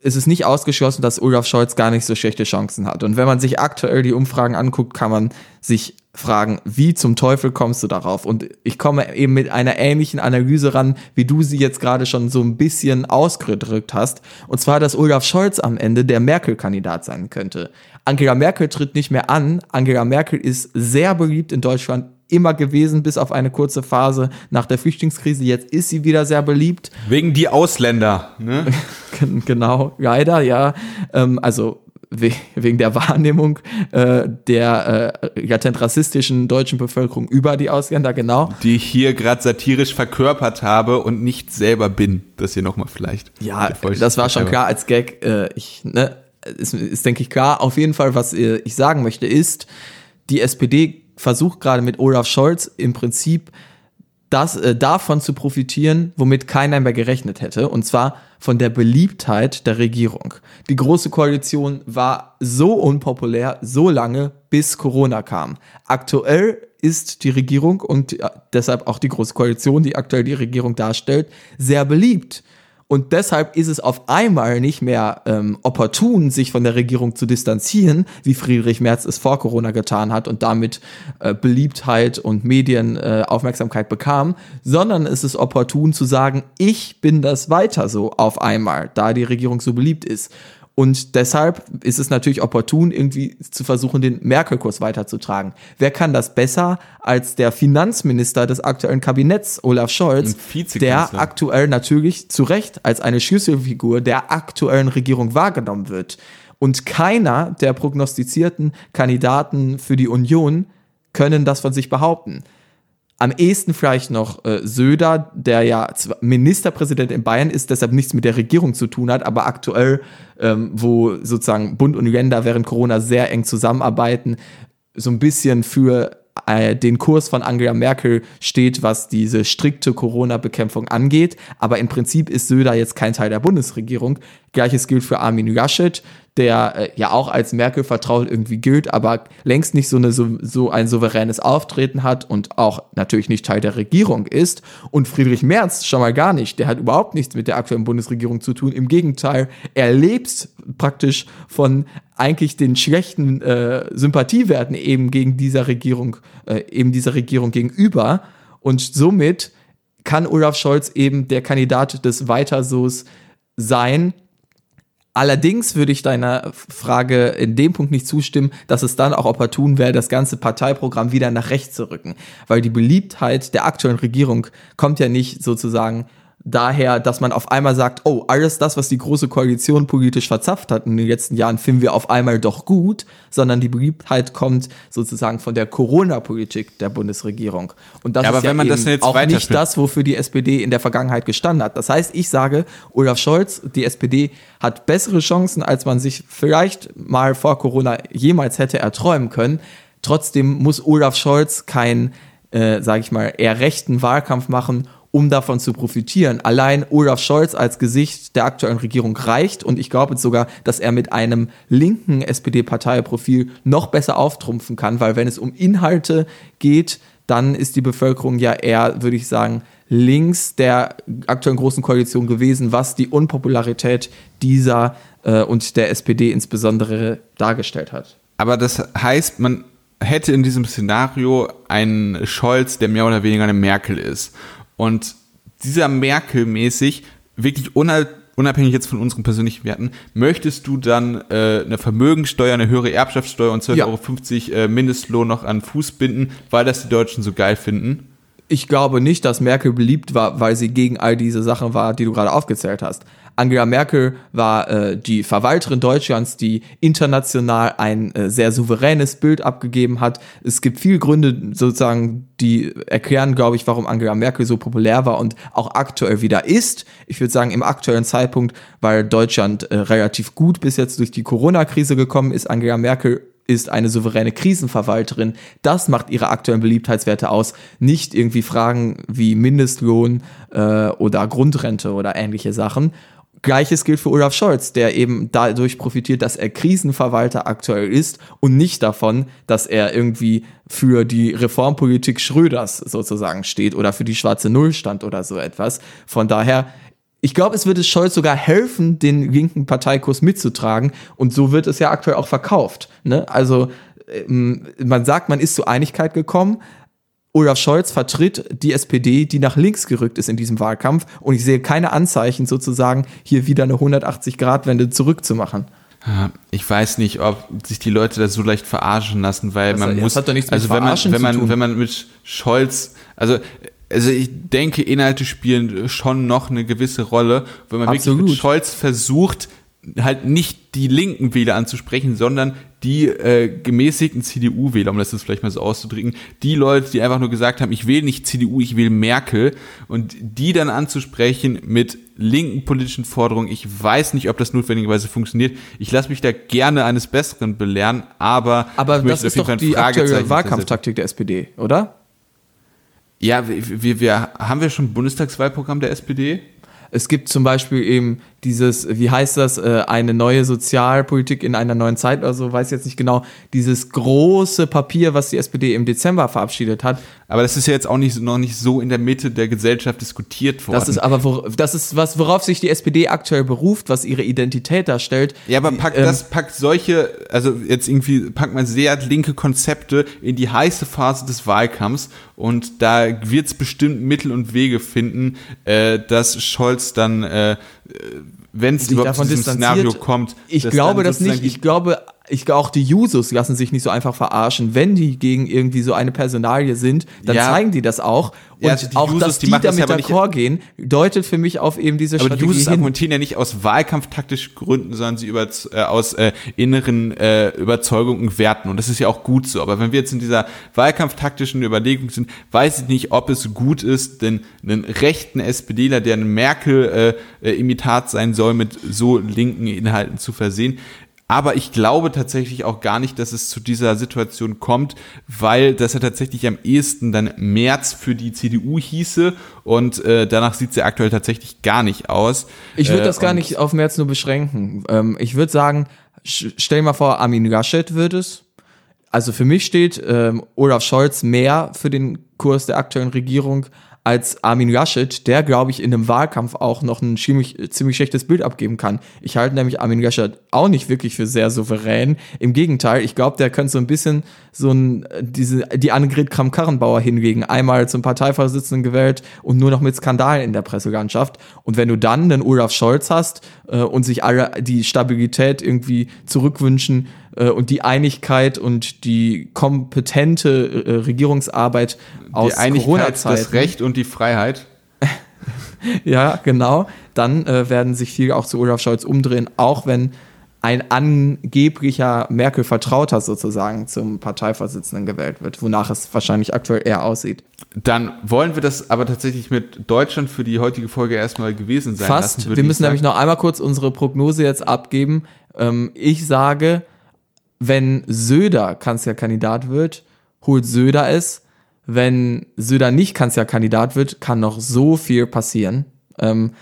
es ist nicht ausgeschlossen, dass Olaf Scholz gar nicht so schlechte Chancen hat. Und wenn man sich aktuell die Umfragen anguckt, kann man sich fragen, wie zum Teufel kommst du darauf? Und ich komme eben mit einer ähnlichen Analyse ran, wie du sie jetzt gerade schon so ein bisschen ausgedrückt hast. Und zwar, dass Olaf Scholz am Ende der Merkel-Kandidat sein könnte. Angela Merkel tritt nicht mehr an. Angela Merkel ist sehr beliebt in Deutschland immer gewesen, bis auf eine kurze Phase nach der Flüchtlingskrise. Jetzt ist sie wieder sehr beliebt. Wegen die Ausländer. Ne? Gen- Genau, leider, ja. Ähm, also we wegen der Wahrnehmung äh, der äh, latent rassistischen deutschen Bevölkerung über die Ausländer, genau. Die ich hier gerade satirisch verkörpert habe und nicht selber bin. Das hier nochmal vielleicht. Ja, das war schon klar als Gag. Äh, ich, ne, ist, ist, denke ich, klar. Auf jeden Fall, was äh, ich sagen möchte, ist, die SPD versucht gerade mit Olaf Scholz im Prinzip das, äh, davon zu profitieren, womit keiner mehr gerechnet hätte, und zwar von der Beliebtheit der Regierung. Die Große Koalition war so unpopulär, so lange, bis Corona kam. Aktuell ist die Regierung und äh, deshalb auch die Große Koalition, die aktuell die Regierung darstellt, sehr beliebt. Und deshalb ist es auf einmal nicht mehr ähm, opportun, sich von der Regierung zu distanzieren, wie Friedrich Merz es vor Corona getan hat und damit äh, Beliebtheit und Medienaufmerksamkeit äh, bekam, sondern es ist opportun zu sagen, ich bin das weiter so auf einmal, da die Regierung so beliebt ist. Und deshalb ist es natürlich opportun, irgendwie zu versuchen, den Merkel-Kurs weiterzutragen. Wer kann das besser als der Finanzminister des aktuellen Kabinetts, Olaf Scholz, der aktuell natürlich zu Recht als eine Schlüsselfigur der aktuellen Regierung wahrgenommen wird. Und keiner der prognostizierten Kandidaten für die Union können das von sich behaupten. Am ehesten vielleicht noch äh, Söder, der ja Ministerpräsident in Bayern ist, deshalb nichts mit der Regierung zu tun hat, aber aktuell, ähm, wo sozusagen Bund und Länder während Corona sehr eng zusammenarbeiten, so ein bisschen für äh, den Kurs von Angela Merkel steht, was diese strikte Corona-Bekämpfung angeht. Aber im Prinzip ist Söder jetzt kein Teil der Bundesregierung. Gleiches gilt für Armin Laschet, der äh, ja auch als Merkel vertraut irgendwie gilt, aber längst nicht so, eine, so, so ein souveränes Auftreten hat und auch natürlich nicht Teil der Regierung ist. Und Friedrich Merz schon mal gar nicht. Der hat überhaupt nichts mit der aktuellen Bundesregierung zu tun. Im Gegenteil, er lebt praktisch von eigentlich den schlechten äh, Sympathiewerten eben gegen dieser Regierung, äh, eben dieser Regierung gegenüber. Und somit kann Olaf Scholz eben der Kandidat des Weitersos sein. Allerdings würde ich deiner Frage in dem Punkt nicht zustimmen, dass es dann auch opportun wäre, das ganze Parteiprogramm wieder nach rechts zu rücken. Weil die Beliebtheit der aktuellen Regierung kommt ja nicht sozusagen daher, dass man auf einmal sagt, oh, alles das, was die Große Koalition politisch verzapft hat in den letzten Jahren, finden wir auf einmal doch gut, sondern die Beliebtheit kommt sozusagen von der Corona-Politik der Bundesregierung. Und das Ja, aber ist ja wenn man eben das jetzt auch nicht das, wofür die SPD in der Vergangenheit gestanden hat. Das heißt, ich sage, Olaf Scholz, die SPD hat bessere Chancen, als man sich vielleicht mal vor Corona jemals hätte erträumen können. Trotzdem muss Olaf Scholz kein, äh, sage ich mal, eher rechten Wahlkampf machen, um davon zu profitieren. Allein Olaf Scholz als Gesicht der aktuellen Regierung reicht und ich glaube sogar, dass er mit einem linken SPD-Parteiprofil noch besser auftrumpfen kann, weil wenn es um Inhalte geht, dann ist die Bevölkerung ja eher, würde ich sagen, links der aktuellen großen Koalition gewesen, was die Unpopularität dieser äh, und der SPD insbesondere dargestellt hat. Aber das heißt, man hätte in diesem Szenario einen Scholz, der mehr oder weniger eine Merkel ist. Und dieser Merkel-mäßig, wirklich unab- unabhängig jetzt von unseren persönlichen Werten, möchtest du dann äh, eine Vermögensteuer, eine höhere Erbschaftssteuer und 12,50 Ja. Euro äh, Mindestlohn noch an Fuß binden, weil das die Deutschen so geil finden? Ich glaube nicht, dass Merkel beliebt war, weil sie gegen all diese Sachen war, die du gerade aufgezählt hast. Angela Merkel war äh, die Verwalterin Deutschlands, die international ein äh, sehr souveränes Bild abgegeben hat. Es gibt viele Gründe, sozusagen, die erklären, glaube ich, warum Angela Merkel so populär war und auch aktuell wieder ist. Ich würde sagen, im aktuellen Zeitpunkt, weil Deutschland äh, relativ gut bis jetzt durch die Corona-Krise gekommen ist, Angela Merkel ist eine souveräne Krisenverwalterin. Das macht ihre aktuellen Beliebtheitswerte aus. Nicht irgendwie Fragen wie Mindestlohn äh, oder Grundrente oder ähnliche Sachen. Gleiches gilt für Olaf Scholz, der eben dadurch profitiert, dass er Krisenverwalter aktuell ist und nicht davon, dass er irgendwie für die Reformpolitik Schröders sozusagen steht oder für die schwarze Null stand oder so etwas. Von daher, ich glaube, es würde Scholz sogar helfen, den linken Parteikurs mitzutragen und so wird es ja aktuell auch verkauft. Ne? Also ähm, man sagt, man ist zur Einigkeit gekommen, Olaf Scholz vertritt die SPD, die nach links gerückt ist in diesem Wahlkampf. Und ich sehe keine Anzeichen, sozusagen hier wieder eine 180-Grad-Wende zurückzumachen. Ich weiß nicht, ob sich die Leute da so leicht verarschen lassen, weil das man hat, muss. also wenn man, wenn man, zu wenn man mit Scholz, also also ich denke, Inhalte spielen schon noch eine gewisse Rolle, wenn man Absolut. wirklich mit Scholz versucht, halt nicht die linken Wähler anzusprechen, sondern die äh, gemäßigten CDU-Wähler, um das jetzt vielleicht mal so auszudrücken, die Leute, die einfach nur gesagt haben, ich wähle nicht CDU, ich wähle Merkel und die dann anzusprechen mit linken politischen Forderungen. Ich weiß nicht, ob das notwendigerweise funktioniert. Ich lasse mich da gerne eines Besseren belehren, aber Aber das ist doch die aktuelle Wahlkampftaktik der SPD, oder? Ja, wir, wir, wir haben wir schon Bundestagswahlprogramm der SPD? Es gibt zum Beispiel eben dieses, wie heißt das, äh, eine neue Sozialpolitik in einer neuen Zeit oder so, weiß jetzt nicht genau, dieses große Papier, was die SPD im Dezember verabschiedet hat. Aber das ist ja jetzt auch nicht, noch nicht so in der Mitte der Gesellschaft diskutiert worden. Das ist aber, wor das ist was, worauf sich die SPD aktuell beruft, was ihre Identität darstellt. ja, aber packt Ähm, das, packt solche, also jetzt irgendwie packt man sehr linke Konzepte in die heiße Phase des Wahlkampfs und da wird es bestimmt Mittel und Wege finden, äh, dass Scholz dann, äh, wenn es überhaupt zu diesem. Szenario kommt, Ich glaube das nicht. Ich glaube, ich, auch die Jusos lassen sich nicht so einfach verarschen. Wenn die gegen irgendwie so eine Personalie sind, dann Ja. zeigen die das auch. Und Ja, die auch, Jusos, dass die die, damit aber d'accord gehen, deutet für mich auf eben diese Aber die Strategie Jusos hin. argumentieren ja nicht aus wahlkampftaktischen Gründen, sondern sie über, äh, aus äh, inneren äh, Überzeugungen Werten. Und das ist ja auch gut so. Aber wenn wir jetzt in dieser wahlkampftaktischen Überlegung sind, weiß ich nicht, ob es gut ist, denn einen rechten SPDler, der ein Merkel-Imitat sein soll, mit so linken Inhalten zu versehen. Aber ich glaube tatsächlich auch gar nicht, dass es zu dieser Situation kommt, weil das ja tatsächlich am ehesten dann März für die CDU hieße und äh, danach sieht es ja aktuell tatsächlich gar nicht aus. Ich würde Äh, das gar nicht auf März nur beschränken. Ähm, ich würde sagen, stell dir mal vor, Armin Laschet wird es. Also für mich steht ähm, Olaf Scholz mehr für den Kurs der aktuellen Regierung als Armin Laschet, der, glaube ich, in einem Wahlkampf auch noch ein ziemlich, ziemlich schlechtes Bild abgeben kann. Ich halte nämlich Armin Laschet auch nicht wirklich für sehr souverän. Im Gegenteil, ich glaube, der könnte so ein bisschen so ein, diese, die Annegret Kramp-Karrenbauer hinlegen. Einmal zum Parteivorsitzenden gewählt und nur noch mit Skandalen in der Presselandschaft. Und wenn du dann einen Olaf Scholz hast äh, und sich alle die Stabilität irgendwie zurückwünschen und die Einigkeit und die kompetente äh, Regierungsarbeit aus die Einigkeit, Corona-Zeiten. das Recht und die Freiheit. Ja, genau. Dann äh, werden sich viele auch zu Olaf Scholz umdrehen, auch wenn ein angeblicher Merkel-Vertrauter sozusagen zum Parteivorsitzenden gewählt wird, wonach es wahrscheinlich aktuell eher aussieht. Dann wollen wir das aber tatsächlich mit Deutschland für die heutige Folge erstmal gewesen sein lassen. Fast. würde Wir müssen nämlich noch einmal kurz unsere Prognose jetzt abgeben. Ähm, ich sage, wenn Söder Kanzlerkandidat wird, holt Söder es. Wenn Söder nicht Kanzlerkandidat wird, kann noch so viel passieren. Ähm,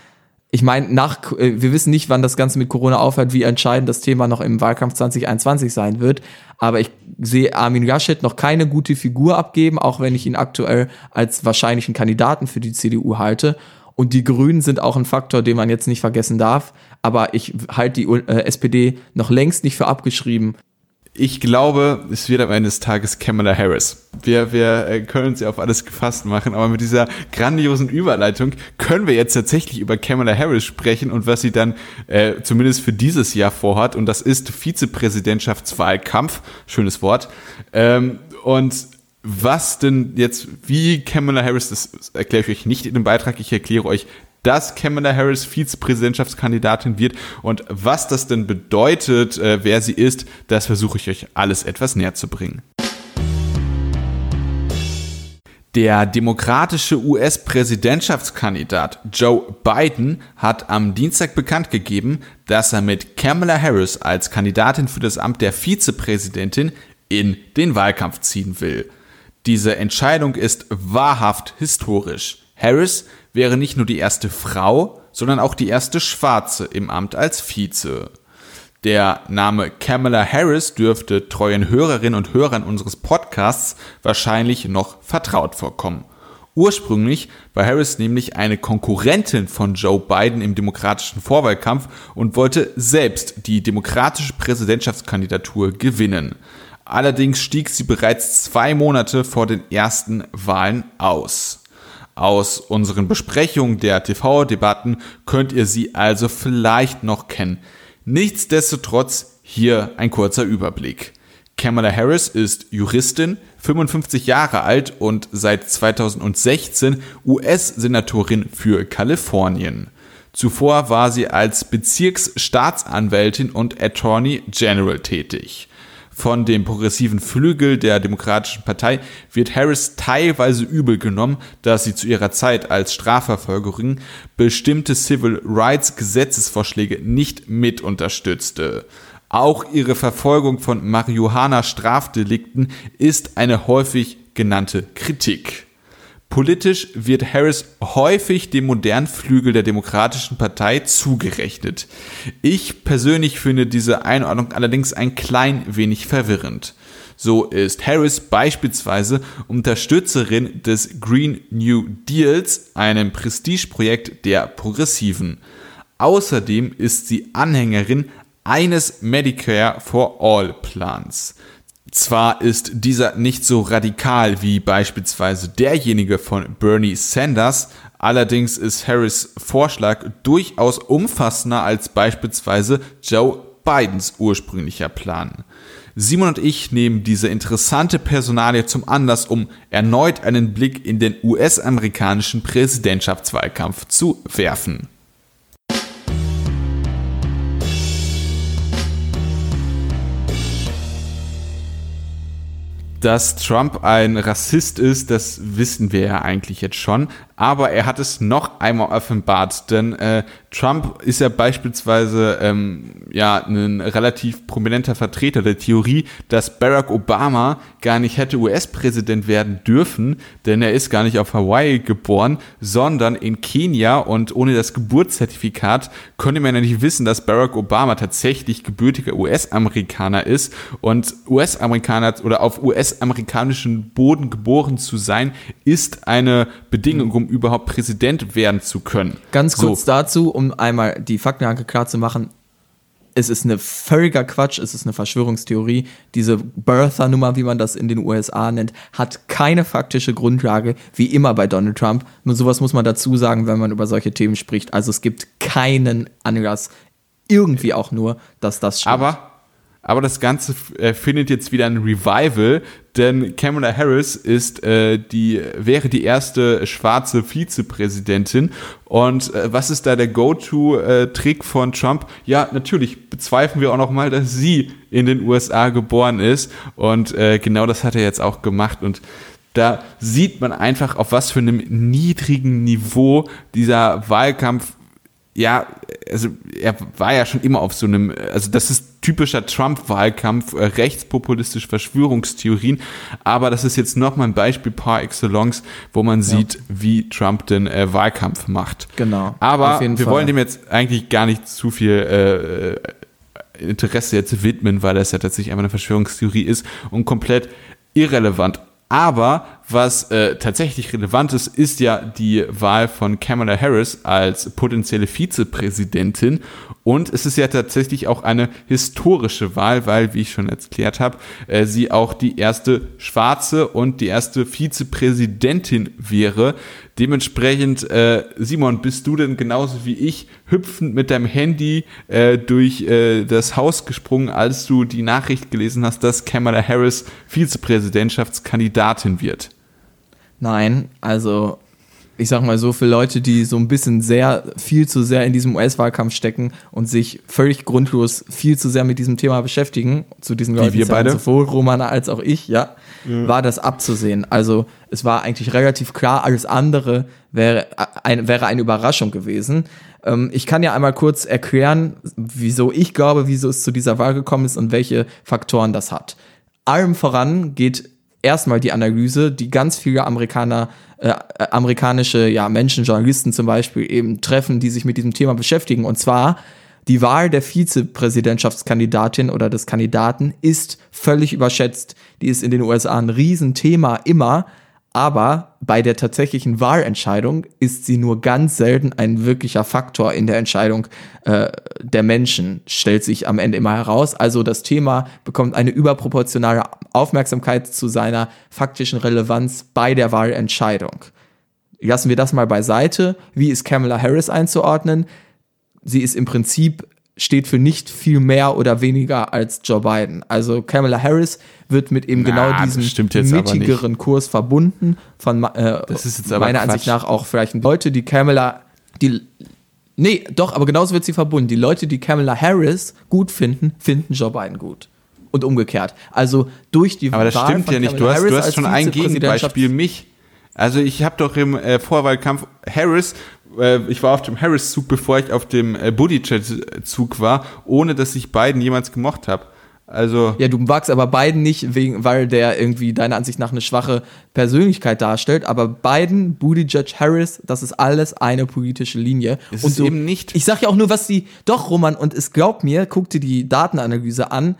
ich meine, nach, äh, wir wissen nicht, wann das Ganze mit Corona aufhört, wie entscheidend das Thema noch im Wahlkampf 2021 sein wird. Aber ich sehe Armin Laschet noch keine gute Figur abgeben, auch wenn ich ihn aktuell als wahrscheinlichen Kandidaten für die CDU halte. Und die Grünen sind auch ein Faktor, den man jetzt nicht vergessen darf. Aber ich halte die äh, SPD noch längst nicht für abgeschrieben. Ich glaube, es wird am Ende des Tages Kamala Harris. Wir, wir äh, können uns ja auf alles gefasst machen, aber mit dieser grandiosen Überleitung können wir jetzt tatsächlich über Kamala Harris sprechen und was sie dann äh, zumindest für dieses Jahr vorhat. Und das ist Vizepräsidentschaftswahlkampf. Schönes Wort. Ähm, und was denn jetzt, wie Kamala Harris, das erkläre ich euch nicht in dem Beitrag, ich erkläre euch, dass Kamala Harris Vizepräsidentschaftskandidatin wird und was das denn bedeutet, äh, wer sie ist, das versuche ich euch alles etwas näher zu bringen. Der demokratische US-Präsidentschaftskandidat Joe Biden hat am Dienstag bekannt gegeben, dass er mit Kamala Harris als Kandidatin für das Amt der Vizepräsidentin in den Wahlkampf ziehen will. Diese Entscheidung ist wahrhaft historisch. Harris wäre nicht nur die erste Frau, sondern auch die erste Schwarze im Amt als Vize. Der Name Kamala Harris dürfte treuen Hörerinnen und Hörern unseres Podcasts wahrscheinlich noch vertraut vorkommen. Ursprünglich war Harris nämlich eine Konkurrentin von Joe Biden im demokratischen Vorwahlkampf und wollte selbst die demokratische Präsidentschaftskandidatur gewinnen. Allerdings stieg sie bereits zwei Monate vor den ersten Wahlen aus. Aus unseren Besprechungen der TV-Debatten könnt ihr sie also vielleicht noch kennen. Nichtsdestotrotz hier ein kurzer Überblick. Kamala Harris ist Juristin, 55 Jahre alt und seit 2016 US-Senatorin für Kalifornien. Zuvor war sie als Bezirksstaatsanwältin und Attorney General tätig. Von dem progressiven Flügel der Demokratischen Partei wird Harris teilweise übel genommen, dass sie zu ihrer Zeit als Strafverfolgerin bestimmte Civil Rights Gesetzesvorschläge nicht mit unterstützte. Auch ihre Verfolgung von Marihuana-Strafdelikten ist eine häufig genannte Kritik. Politisch wird Harris häufig dem modernen Flügel der Demokratischen Partei zugerechnet. Ich persönlich finde diese Einordnung allerdings ein klein wenig verwirrend. So ist Harris beispielsweise Unterstützerin des Green New Deals, einem Prestigeprojekt der Progressiven. Außerdem ist sie Anhängerin eines Medicare for All Plans. Zwar ist dieser nicht so radikal wie beispielsweise derjenige von Bernie Sanders, allerdings ist Harris Vorschlag durchaus umfassender als beispielsweise Joe Bidens ursprünglicher Plan. Simon und ich nehmen diese interessante Personalie zum Anlass, um erneut einen Blick in den US-amerikanischen Präsidentschaftswahlkampf zu werfen. Dass Trump ein Rassist ist, das wissen wir ja eigentlich jetzt schon. Aber er hat es noch einmal offenbart, denn äh, Trump ist ja beispielsweise ähm, ja ein relativ prominenter Vertreter der Theorie, dass Barack Obama gar nicht hätte US-Präsident werden dürfen, denn er ist gar nicht auf Hawaii geboren, sondern in Kenia und ohne das Geburtszertifikat konnte man ja nicht wissen, dass Barack Obama tatsächlich gebürtiger US-Amerikaner ist. Und US-Amerikaner oder auf US-amerikanischen Boden geboren zu sein, ist eine Bedingung, um überhaupt Präsident werden zu können. Ganz kurz so. dazu, um einmal die Faktenlage klar zu machen. Es ist eine völliger Quatsch, es ist eine Verschwörungstheorie. Diese Birther-Nummer, wie man das in den USA nennt, hat keine faktische Grundlage, wie immer bei Donald Trump. Nur sowas muss man dazu sagen, wenn man über solche Themen spricht. Also es gibt keinen Anlass, irgendwie auch nur, dass das stimmt. Aber aber das Ganze äh, findet jetzt wieder ein Revival, denn Kamala Harris ist äh, die wäre die erste schwarze Vizepräsidentin. Und äh, was ist da der Go-to-Trick von Trump? Ja, natürlich bezweifeln wir auch noch mal, dass sie in den USA geboren ist. Und äh, genau das hat er jetzt auch gemacht. Und da sieht man einfach, auf was für einem niedrigen Niveau dieser Wahlkampf ja, also er war ja schon immer auf so einem, also das ist typischer Trump-Wahlkampf, äh, rechtspopulistisch Verschwörungstheorien, aber das ist jetzt nochmal ein Beispiel par excellence, wo man ja. sieht, wie Trump den äh, Wahlkampf macht. Genau. Aber wir Fall. wollen dem jetzt eigentlich gar nicht zu viel äh, äh, Interesse jetzt widmen, weil das ja tatsächlich einfach eine Verschwörungstheorie ist und komplett irrelevant. Aber was äh, tatsächlich relevant ist, ist ja die Wahl von Kamala Harris als potenzielle Vizepräsidentin. Und es ist ja tatsächlich auch eine historische Wahl, weil, wie ich schon erklärt habe, äh, sie auch die erste schwarze und die erste Vizepräsidentin wäre. Dementsprechend, äh, Simon, bist du denn genauso wie ich hüpfend mit deinem Handy äh, durch äh, das Haus gesprungen, als du die Nachricht gelesen hast, dass Kamala Harris Vizepräsidentschaftskandidatin wird? Nein, also ich sag mal so, für Leute, die so ein bisschen sehr, viel zu sehr in diesem US-Wahlkampf stecken und sich völlig grundlos viel zu sehr mit diesem Thema beschäftigen, zu diesen Leuten, wir beide? sowohl Roman als auch ich, ja, ja, war das abzusehen. Also es war eigentlich relativ klar, alles andere wäre, ein, wäre eine Überraschung gewesen. Ähm, ich kann ja einmal kurz erklären, wieso ich glaube, wieso es zu dieser Wahl gekommen ist und welche Faktoren das hat. Allem voran geht erstmal die Analyse, die ganz viele Amerikaner, äh, amerikanische ja, Menschen, Journalisten zum Beispiel eben treffen, die sich mit diesem Thema beschäftigen. Und zwar die Wahl der Vizepräsidentschaftskandidatin oder des Kandidaten ist völlig überschätzt. Die ist in den USA ein Riesenthema immer, aber bei der tatsächlichen Wahlentscheidung ist sie nur ganz selten ein wirklicher Faktor in der Entscheidung äh, der Menschen, stellt sich am Ende immer heraus. Also das Thema bekommt eine überproportionale Aufmerksamkeit zu seiner faktischen Relevanz bei der Wahlentscheidung. Lassen wir das mal beiseite. Wie ist Kamala Harris einzuordnen? Sie ist im Prinzip steht für nicht viel mehr oder weniger als Joe Biden. Also Kamala Harris wird mit eben Na, genau diesem mittigeren Kurs verbunden. Von äh, das ist jetzt aber meiner Quatsch. Ansicht nach auch vielleicht Leute, die Kamala, die Nee, doch, aber genauso wird sie verbunden. Die Leute, die Kamala Harris gut finden, finden Joe Biden gut. Und umgekehrt. Also durch die Aber das Wahl stimmt ja nicht. du hast, du hast schon ein Gegenbeispiel, mich. Also ich habe doch im äh, Vorwahlkampf Harris ich war auf dem Harris-Zug, bevor ich auf dem äh, Buttigieg-Zug war, ohne dass ich Biden jemals gemocht habe. Also ja, du magst aber Biden nicht, wegen, weil der irgendwie deiner Ansicht nach eine schwache Persönlichkeit darstellt. Aber Biden, Buttigieg, Harris, das ist alles eine politische Linie. Es und ist so, eben nicht. Ich sag ja auch nur, was die. Doch, Roman, und es glaubt mir, guck dir die Datenanalyse an.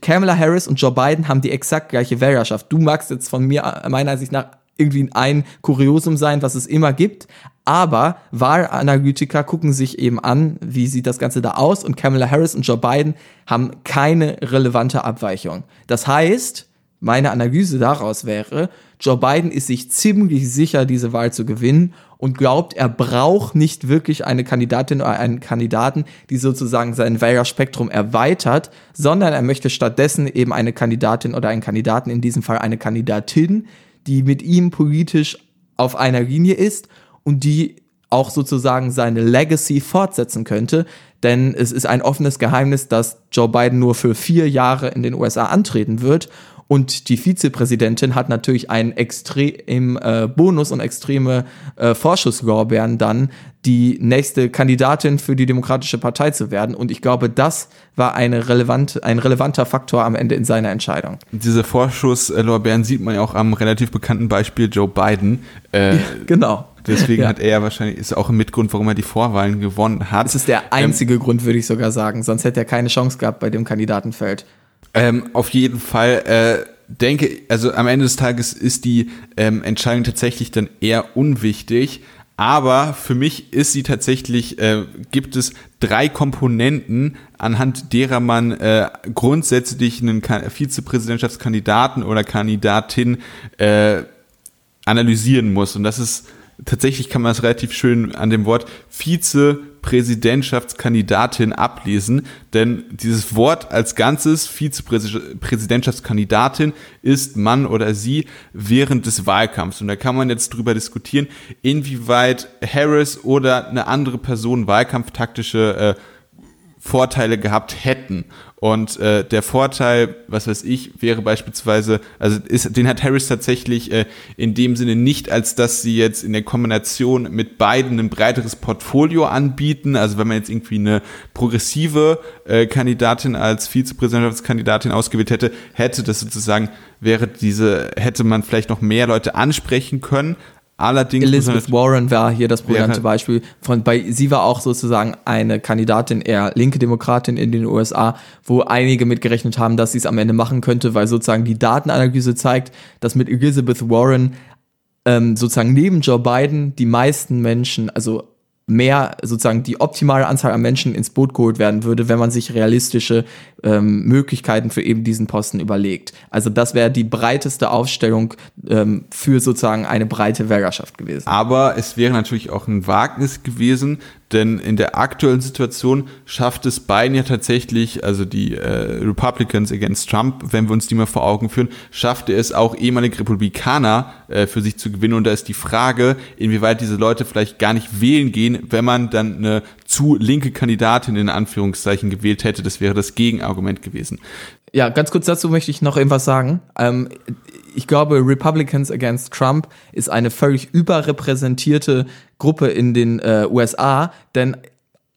Kamala Harris und Joe Biden haben die exakt gleiche Wählerschaft. Du magst jetzt von mir meiner Ansicht nach irgendwie ein Kuriosum sein, was es immer gibt. Aber Wahlanalytiker gucken sich eben an, wie sieht das Ganze da aus und Kamala Harris und Joe Biden haben keine relevante Abweichung. Das heißt, meine Analyse daraus wäre, Joe Biden ist sich ziemlich sicher, diese Wahl zu gewinnen und glaubt, er braucht nicht wirklich eine Kandidatin oder einen Kandidaten, die sozusagen sein Wählerspektrum erweitert, sondern er möchte stattdessen eben eine Kandidatin oder einen Kandidaten, in diesem Fall eine Kandidatin, die mit ihm politisch auf einer Linie ist und die auch sozusagen seine Legacy fortsetzen könnte. Denn es ist ein offenes Geheimnis, dass Joe Biden nur für vier Jahre in den USA antreten wird. Und die Vizepräsidentin hat natürlich einen extrem äh, Bonus und extreme äh, Vorschusslorbeeren dann, die nächste Kandidatin für die Demokratische Partei zu werden. Und ich glaube, das war eine relevant, ein relevanter Faktor am Ende in seiner Entscheidung. Diese Vorschusslorbeeren sieht man ja auch am relativ bekannten Beispiel Joe Biden. Äh, ja, genau. Deswegen ja. hat er ja wahrscheinlich, ist auch ein Mitgrund, warum er die Vorwahlen gewonnen hat. Das ist der einzige ähm, Grund, würde ich sogar sagen. Sonst hätte er keine Chance gehabt bei dem Kandidatenfeld. Ähm, auf jeden Fall äh, denke, also am Ende des Tages ist die ähm, Entscheidung tatsächlich dann eher unwichtig. Aber für mich ist sie tatsächlich, äh, gibt es drei Komponenten, anhand derer man äh, grundsätzlich einen Vizepräsidentschaftskandidaten oder Kandidatin äh, analysieren muss. Und das ist tatsächlich kann man es relativ schön an dem Wort Vizepräsidentschaftskandidatin ablesen, denn dieses Wort als Ganzes, Vizepräsidentschaftskandidatin, ist Mann oder sie während des Wahlkampfs. Und da kann man jetzt drüber diskutieren, inwieweit Harris oder eine andere Person wahlkampftaktische äh, Vorteile gehabt hätten. Und äh, der Vorteil, was weiß ich, wäre beispielsweise, also ist, den hat Harris tatsächlich äh, in dem Sinne nicht, als dass sie jetzt in der Kombination mit beiden ein breiteres Portfolio anbieten. Also wenn man jetzt irgendwie eine progressive äh, Kandidatin als Vizepräsidentschaftskandidatin ausgewählt hätte, hätte das sozusagen wäre diese, hätte man vielleicht noch mehr Leute ansprechen können, Allerdings Elizabeth Warren war hier das brilliante Beispiel. Von, bei, sie war auch sozusagen eine Kandidatin, eher linke Demokratin in den USA, wo einige mitgerechnet haben, dass sie es am Ende machen könnte, weil sozusagen die Datenanalyse zeigt, dass mit Elizabeth Warren ähm, sozusagen neben Joe Biden die meisten Menschen, also mehr sozusagen die optimale Anzahl an Menschen ins Boot geholt werden würde, wenn man sich realistische ähm, Möglichkeiten für eben diesen Posten überlegt. Also das wäre die breiteste Aufstellung ähm, für sozusagen eine breite Wählerschaft gewesen. Aber es wäre natürlich auch ein Wagnis gewesen, denn in der aktuellen Situation schafft es Biden ja tatsächlich, also die äh, Republicans against Trump, wenn wir uns die mal vor Augen führen, schafft er es auch ehemalige Republikaner äh, für sich zu gewinnen. Und da ist die Frage, inwieweit diese Leute vielleicht gar nicht wählen gehen, wenn man dann eine zu linke Kandidatin in Anführungszeichen gewählt hätte. Das wäre das Gegenargument gewesen. Ja, ganz kurz dazu möchte ich noch irgendwas sagen. Ähm, ich glaube, Republicans Against Trump ist eine völlig überrepräsentierte Gruppe in den äh, USA, denn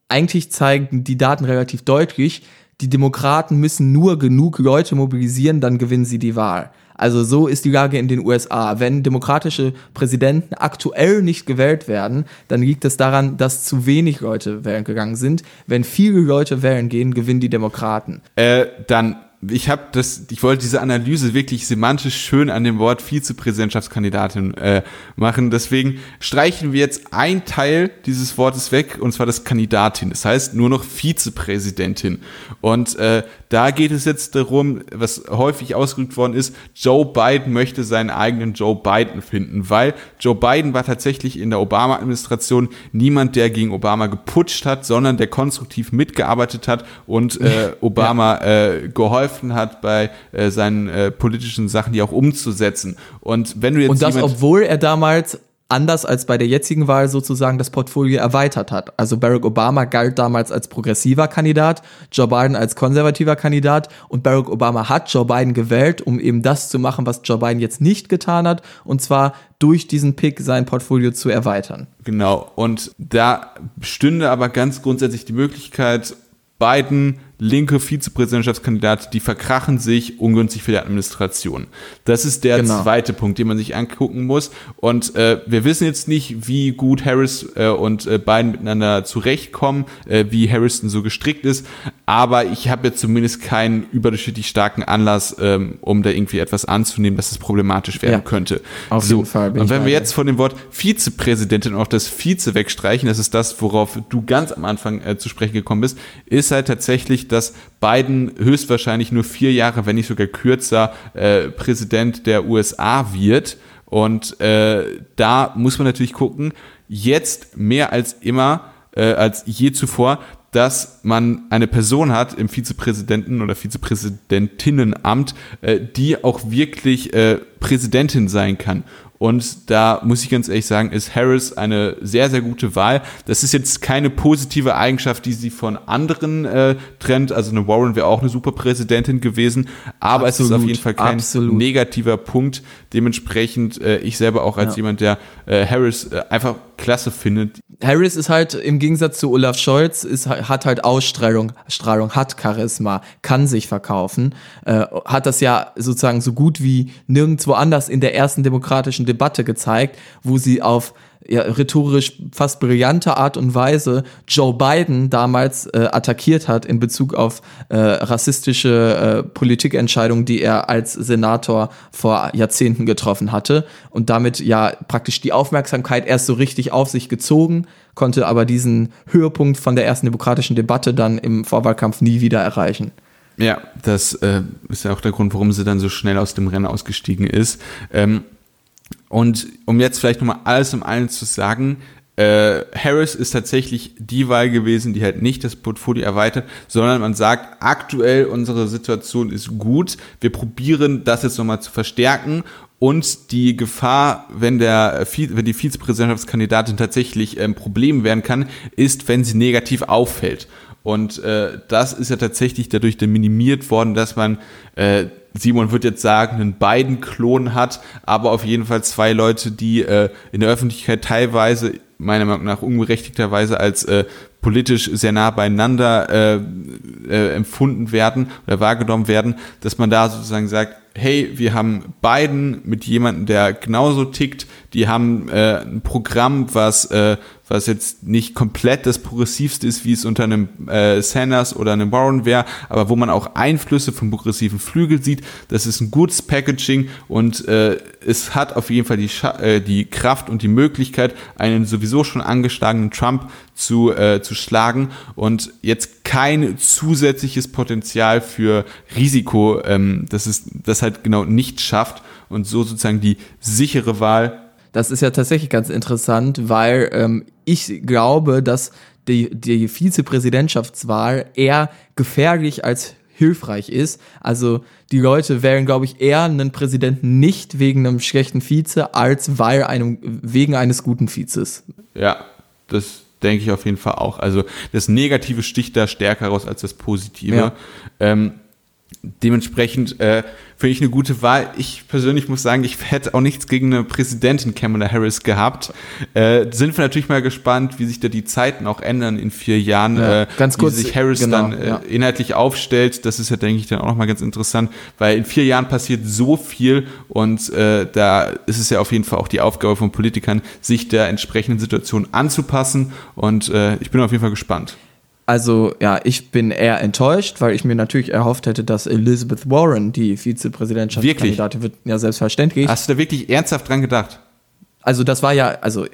eigentlich zeigen die Daten relativ deutlich, die Demokraten müssen nur genug Leute mobilisieren, dann gewinnen sie die Wahl. Also so ist die Lage in den USA. Wenn demokratische Präsidenten aktuell nicht gewählt werden, dann liegt es daran, dass zu wenig Leute wählen gegangen sind. Wenn viele Leute wählen gehen, gewinnen die Demokraten. Äh, dann ich habe das, ich wollte diese Analyse wirklich semantisch schön an dem Wort Vizepräsidentschaftskandidatin äh, machen. Deswegen streichen wir jetzt ein Teil dieses Wortes weg, und zwar das Kandidatin. Das heißt nur noch Vizepräsidentin. Und äh, da geht es jetzt darum, was häufig ausgedrückt worden ist, Joe Biden möchte seinen eigenen Joe Biden finden, weil Joe Biden war tatsächlich in der Obama-Administration niemand, der gegen Obama geputscht hat, sondern der konstruktiv mitgearbeitet hat und äh, Obama ja. äh, geholfen hat, bei äh, seinen äh, politischen Sachen die auch umzusetzen. Und wenn du jetzt und das, obwohl er damals anders als bei der jetzigen Wahl sozusagen das Portfolio erweitert hat. Also Barack Obama galt damals als progressiver Kandidat, Joe Biden als konservativer Kandidat und Barack Obama hat Joe Biden gewählt, um eben das zu machen, was Joe Biden jetzt nicht getan hat, und zwar durch diesen Pick sein Portfolio zu erweitern. Genau, und da stünde aber ganz grundsätzlich die Möglichkeit, Biden linke Vizepräsidentschaftskandidat, die verkrachen sich ungünstig für die Administration. Das ist der genau. zweite Punkt, den man sich angucken muss. Und äh, wir wissen jetzt nicht, wie gut Harris äh, und äh, Biden miteinander zurechtkommen, äh, wie Harrison so gestrickt ist. Aber ich habe jetzt zumindest keinen überdurchschnittlich starken Anlass, ähm, um da irgendwie etwas anzunehmen, dass es problematisch werden ja, könnte. Auf so. jeden Fall. und wenn wir jetzt von dem Wort Vizepräsidentin auch das Vize wegstreichen, das ist das, worauf du ganz am Anfang äh, zu sprechen gekommen bist, ist halt tatsächlich dass Biden höchstwahrscheinlich nur vier Jahre, wenn nicht sogar kürzer, äh, Präsident der USA wird. Und äh, da muss man natürlich gucken, jetzt mehr als immer, äh, als je zuvor, dass man eine Person hat im Vizepräsidenten- oder Vizepräsidentinnenamt, äh, die auch wirklich äh, Präsidentin sein kann. Und da muss ich ganz ehrlich sagen, ist Harris eine sehr, sehr gute Wahl. Das ist jetzt keine positive Eigenschaft, die sie von anderen äh, trennt. Also eine Warren wäre auch eine super Präsidentin gewesen. Aber absolut, es ist auf jeden Fall kein absolut. negativer Punkt. Dementsprechend äh, ich selber auch als ja. jemand, der äh, Harris äh, einfach klasse findet. Harris ist halt im Gegensatz zu Olaf Scholz, ist, hat halt Ausstrahlung, Strahlung, hat Charisma, kann sich verkaufen, äh, hat das ja sozusagen so gut wie nirgendwo anders in der ersten demokratischen Debatte gezeigt, wo sie auf ja, rhetorisch fast brillante Art und Weise Joe Biden damals äh, attackiert hat in Bezug auf äh, rassistische äh, Politikentscheidungen, die er als Senator vor Jahrzehnten getroffen hatte und damit ja praktisch die Aufmerksamkeit erst so richtig auf sich gezogen, konnte aber diesen Höhepunkt von der ersten demokratischen Debatte dann im Vorwahlkampf nie wieder erreichen. Ja, das äh, ist ja auch der Grund, warum sie dann so schnell aus dem Rennen ausgestiegen ist. Ähm, und um jetzt vielleicht nochmal alles im einen zu sagen, äh, Harris ist tatsächlich die Wahl gewesen, die halt nicht das Portfolio erweitert, sondern man sagt, aktuell unsere Situation ist gut, wir probieren das jetzt nochmal zu verstärken und die Gefahr, wenn, der, wenn die Vizepräsidentschaftskandidatin tatsächlich ein ähm, Problem werden kann, ist, wenn sie negativ auffällt. Und äh, das ist ja tatsächlich dadurch dann minimiert worden, dass man äh, Simon wird jetzt sagen, einen beiden Klon hat, aber auf jeden Fall zwei Leute, die äh, in der Öffentlichkeit teilweise, meiner Meinung nach unberechtigterweise, als äh, politisch sehr nah beieinander äh, äh, empfunden werden oder wahrgenommen werden, dass man da sozusagen sagt, hey, wir haben beiden mit jemandem, der genauso tickt, die haben äh, ein Programm, was äh, was jetzt nicht komplett das progressivste ist, wie es unter einem äh, Sanders oder einem Warren wäre, aber wo man auch Einflüsse vom progressiven Flügel sieht. Das ist ein gutes Packaging und äh, es hat auf jeden Fall die, äh, die Kraft und die Möglichkeit, einen sowieso schon angeschlagenen Trump zu, äh, zu schlagen und jetzt kein zusätzliches Potenzial für Risiko, ähm, das es das halt genau nicht schafft und so sozusagen die sichere Wahl das ist ja tatsächlich ganz interessant, weil ähm, ich glaube, dass die, die Vizepräsidentschaftswahl eher gefährlich als hilfreich ist. Also die Leute wählen, glaube ich, eher einen Präsidenten nicht wegen einem schlechten Vize, als weil einem, wegen eines guten Vizes. Ja, das denke ich auf jeden Fall auch. Also das Negative sticht da stärker raus als das Positive. Ja. Ähm, dementsprechend äh, finde ich eine gute Wahl. Ich persönlich muss sagen, ich hätte auch nichts gegen eine Präsidentin Kamala Harris gehabt. Äh, sind wir natürlich mal gespannt, wie sich da die Zeiten auch ändern in vier Jahren. Ja, äh, ganz kurz, wie sich Harris genau, dann äh, ja. inhaltlich aufstellt. Das ist ja, denke ich, dann auch nochmal ganz interessant, weil in vier Jahren passiert so viel und äh, da ist es ja auf jeden Fall auch die Aufgabe von Politikern, sich der entsprechenden Situation anzupassen und äh, ich bin auf jeden Fall gespannt. Also ja, ich bin eher enttäuscht, weil ich mir natürlich erhofft hätte, dass Elizabeth Warren die Vizepräsidentschaftskandidatin wird. Ja, selbstverständlich. Hast du da wirklich ernsthaft dran gedacht? Also das war ja, also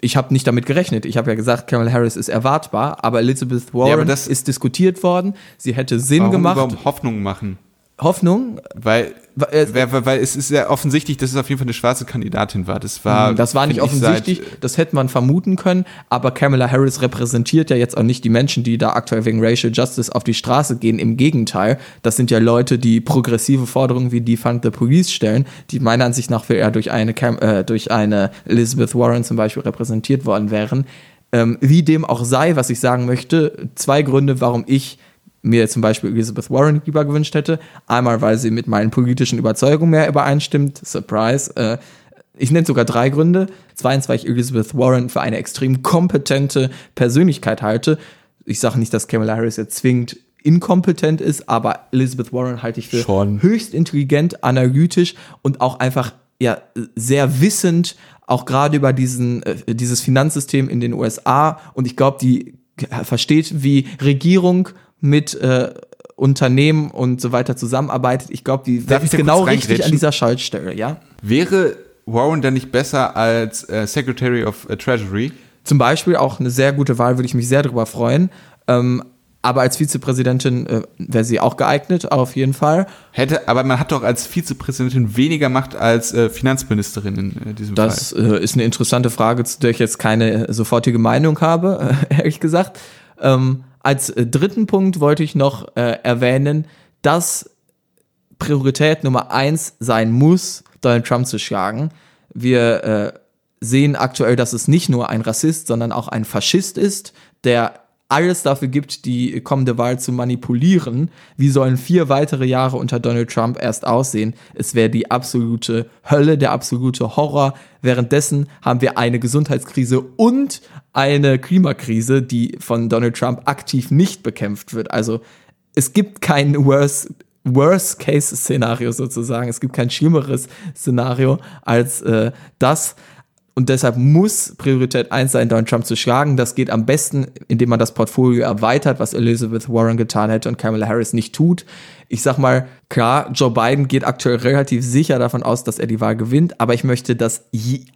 ich habe nicht damit gerechnet. Ich habe ja gesagt, Kamala Harris ist erwartbar, aber Elizabeth Warren ja, aber ist diskutiert worden. Sie hätte Sinn warum gemacht. Warum Hoffnung machen? Hoffnung? Weil weil, weil, weil es ist ja offensichtlich, dass es auf jeden Fall eine schwarze Kandidatin war. Das war, hm, das war nicht offensichtlich, das hätte man vermuten können, aber Kamala Harris repräsentiert ja jetzt auch nicht die Menschen, die da aktuell wegen Racial Justice auf die Straße gehen. Im Gegenteil, das sind ja Leute, die progressive Forderungen wie Defund the Police stellen, die meiner Ansicht nach eher durch eine, Cam äh, durch eine Elizabeth Warren zum Beispiel repräsentiert worden wären. Ähm, wie dem auch sei, was ich sagen möchte, zwei Gründe, warum ich mir zum Beispiel Elizabeth Warren lieber gewünscht hätte. Einmal, weil sie mit meinen politischen Überzeugungen mehr übereinstimmt. Surprise. Äh, ich nenne sogar drei Gründe. Zweitens, weil ich Elizabeth Warren für eine extrem kompetente Persönlichkeit halte. Ich sage nicht, dass Kamala Harris jetzt zwingend inkompetent ist, aber Elizabeth Warren halte ich für Schon. höchst intelligent, analytisch und auch einfach ja sehr wissend, auch gerade über diesen äh, dieses Finanzsystem in den USA. Und ich glaube, die versteht, wie Regierung mit äh, Unternehmen und so weiter zusammenarbeitet. Ich glaube, die Darf ist genau richtig an dieser Schaltstelle, ja. Wäre Warren dann nicht besser als äh, Secretary of äh, Treasury? Zum Beispiel auch eine sehr gute Wahl, würde ich mich sehr darüber freuen. Ähm, aber als Vizepräsidentin äh, wäre sie auch geeignet, auf jeden Fall. Hätte, aber man hat doch als Vizepräsidentin weniger Macht als äh, Finanzministerin in äh, diesem das, Fall. Das äh, ist eine interessante Frage, zu der ich jetzt keine sofortige Meinung habe, ehrlich gesagt. Ähm, als äh, dritten Punkt wollte ich noch äh, erwähnen, dass Priorität Nummer eins sein muss, Donald Trump zu schlagen. Wir äh, sehen aktuell, dass es nicht nur ein Rassist, sondern auch ein Faschist ist, der alles dafür gibt, die kommende Wahl zu manipulieren. Wie sollen vier weitere Jahre unter Donald Trump erst aussehen? Es wäre die absolute Hölle, der absolute Horror. Währenddessen haben wir eine Gesundheitskrise und eine Klimakrise, die von Donald Trump aktiv nicht bekämpft wird. Also es gibt kein Worst Worst-Case-Szenario sozusagen. Es gibt kein schlimmeres Szenario als äh, das. Und deshalb muss Priorität 1 sein, Donald Trump zu schlagen. Das geht am besten, indem man das Portfolio erweitert, was Elizabeth Warren getan hätte und Kamala Harris nicht tut. Ich sag mal, klar, Joe Biden geht aktuell relativ sicher davon aus, dass er die Wahl gewinnt, aber ich möchte, dass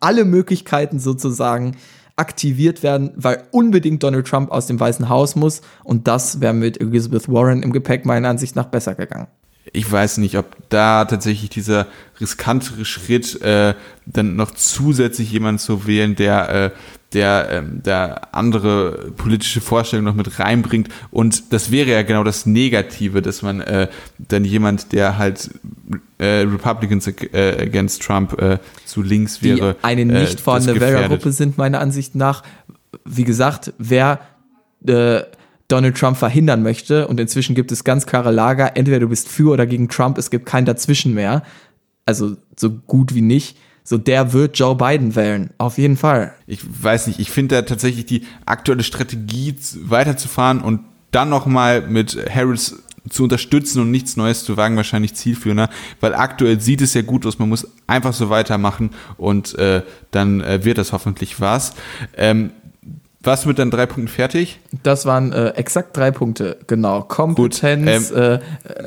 alle Möglichkeiten sozusagen aktiviert werden, weil unbedingt Donald Trump aus dem Weißen Haus muss. Und das wäre mit Elizabeth Warren im Gepäck meiner Ansicht nach besser gegangen ich weiß nicht, ob da tatsächlich dieser riskantere Schritt, äh, dann noch zusätzlich jemanden zu wählen, der, äh, der, ähm, der andere politische Vorstellungen noch mit reinbringt. Und das wäre ja genau das Negative, dass man äh, dann jemand, der halt äh, Republicans äh, against Trump äh, zu links wäre. Die eine nicht äh, vorhandene Wählergruppe sind meiner Ansicht nach, wie gesagt, wer äh, Donald Trump verhindern möchte. Und inzwischen gibt es ganz klare Lager. Entweder du bist für oder gegen Trump. Es gibt kein Dazwischen mehr. Also so gut wie nicht. So, der wird Joe Biden wählen. Auf jeden Fall. Ich weiß nicht. Ich finde da tatsächlich die aktuelle Strategie weiterzufahren und dann nochmal mit Harris zu unterstützen und nichts Neues zu wagen, wahrscheinlich zielführender, weil aktuell sieht es ja gut aus, man muss einfach so weitermachen und äh, dann äh, wird das hoffentlich was. Ähm, warst du mit deinen drei Punkten fertig? Das waren äh, exakt drei Punkte, genau. Kompetenz, ähm,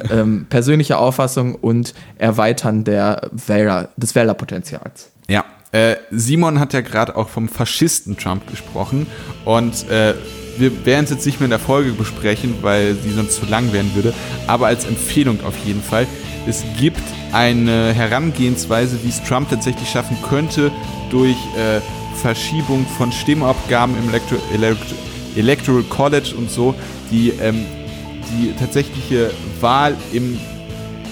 äh, äh, persönliche Auffassung und Erweitern der Wähler, des Wählerpotenzials. Ja, äh, Simon hat ja gerade auch vom Faschisten Trump gesprochen und äh, wir werden es jetzt nicht mehr in der Folge besprechen, weil sie sonst zu lang werden würde, aber als Empfehlung auf jeden Fall. Es gibt eine Herangehensweise, wie es Trump tatsächlich schaffen könnte, durch äh, Verschiebung von Stimmabgaben im Elektro Elektro Electoral College und so, die ähm, die tatsächliche Wahl im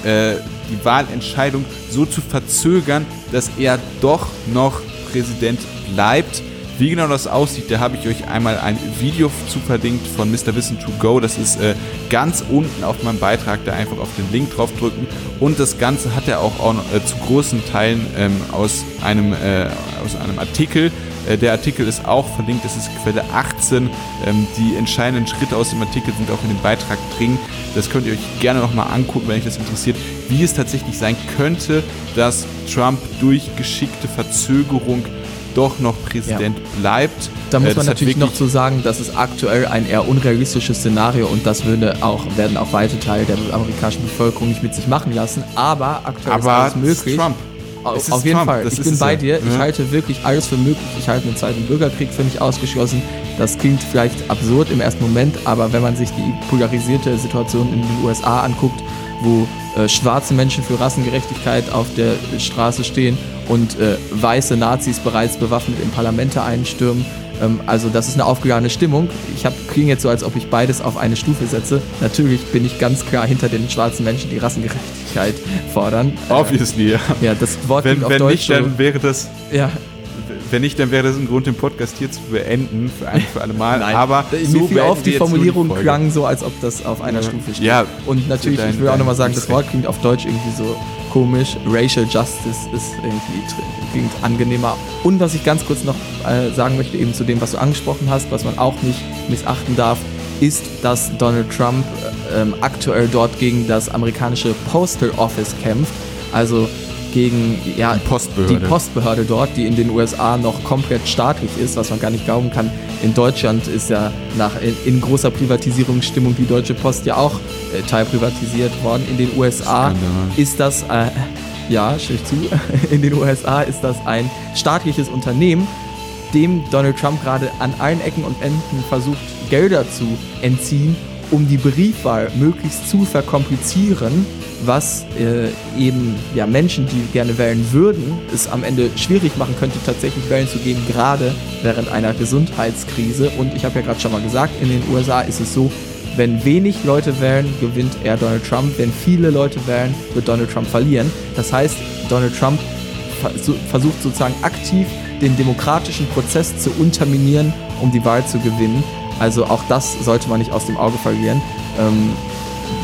äh, die Wahlentscheidung so zu verzögern, dass er doch noch Präsident bleibt. Wie genau das aussieht, da habe ich euch einmal ein Video zu verlinkt von Mr. Wissen to Go. Das ist äh, ganz unten auf meinem Beitrag, da einfach auf den Link draufdrücken. Und das Ganze hat er auch, auch äh, zu großen Teilen ähm, aus, einem, äh, aus einem Artikel. Äh, der Artikel ist auch verlinkt, das ist Quelle 18. Ähm, die entscheidenden Schritte aus dem Artikel sind auch in dem Beitrag drin. Das könnt ihr euch gerne nochmal angucken, wenn euch das interessiert, wie es tatsächlich sein könnte, dass Trump durch geschickte Verzögerung doch noch Präsident ja. bleibt. Da muss äh, man natürlich noch zu sagen, das ist aktuell ein eher unrealistisches Szenario und das würde auch, werden auch weite Teile der amerikanischen Bevölkerung nicht mit sich machen lassen. Aber aktuell Aber ist alles möglich. Trump. Auf, auf jeden Trump. Fall. Das ich bin bei dir. Ja. Ich halte wirklich alles für möglich. Ich halte einen zweiten Bürgerkrieg für nicht ausgeschlossen. Das klingt vielleicht absurd im ersten Moment, aber wenn man sich die polarisierte Situation in den USA anguckt, wo äh, schwarze Menschen für Rassengerechtigkeit auf der Straße stehen und äh, weiße Nazis bereits bewaffnet in Parlamente einstürmen. Ähm, also das ist eine aufgeladene Stimmung. Ich klinge jetzt so, als ob ich beides auf eine Stufe setze. Natürlich bin ich ganz klar hinter den schwarzen Menschen, die Rassengerechtigkeit fordern. Obviously, ja. Ja, das Wort wenn, auf wenn Deutsch nicht, dann wäre das ja, wenn nicht, dann wäre das ein Grund, den Podcast hier zu beenden, für ein für alle Mal. Nein, aber so mir auf, die Formulierung die klang so, als ob das auf einer ja. Stufe steht. Ja, und natürlich, dein, ich will auch nochmal sagen, das Wort klingt auf Deutsch irgendwie so komisch. Racial Justice ist irgendwie klingt angenehmer. Und was ich ganz kurz noch äh, sagen möchte, eben zu dem, was du angesprochen hast, was man auch nicht missachten darf, ist, dass Donald Trump äh, ähm, aktuell dort gegen das amerikanische Postal Office kämpft. Also gegen ja, die, Postbehörde. die Postbehörde dort, die in den USA noch komplett staatlich ist, was man gar nicht glauben kann. In Deutschland ist ja nach in, in großer Privatisierungsstimmung die Deutsche Post ja auch äh, teilprivatisiert worden. In den USA Skandal. ist das äh, ja, stimme zu, in den USA ist das ein staatliches Unternehmen, dem Donald Trump gerade an allen Ecken und Enden versucht, Gelder zu entziehen, um die Briefwahl möglichst zu verkomplizieren was äh, eben ja, Menschen, die gerne wählen würden, es am Ende schwierig machen könnte, tatsächlich wählen zu gehen, gerade während einer Gesundheitskrise. Und ich habe ja gerade schon mal gesagt, in den USA ist es so, wenn wenig Leute wählen, gewinnt er Donald Trump. Wenn viele Leute wählen, wird Donald Trump verlieren. Das heißt, Donald Trump versucht sozusagen aktiv den demokratischen Prozess zu unterminieren, um die Wahl zu gewinnen. Also auch das sollte man nicht aus dem Auge verlieren. Ähm,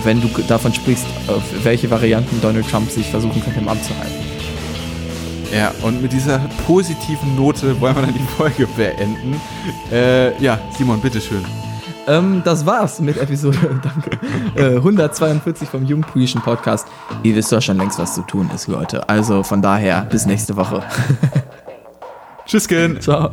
wenn du davon sprichst, auf welche Varianten Donald Trump sich versuchen könnte, im Amt zu halten. Ja, und mit dieser positiven Note wollen wir dann die Folge beenden. Äh, ja, Simon, bitteschön. Ähm, das war's mit Episode danke, äh, 142 vom Jungpolitischen Podcast. Ihr wisst doch schon längst, was zu tun ist, Leute. Also von daher, bis nächste Woche. Tschüss, Ciao.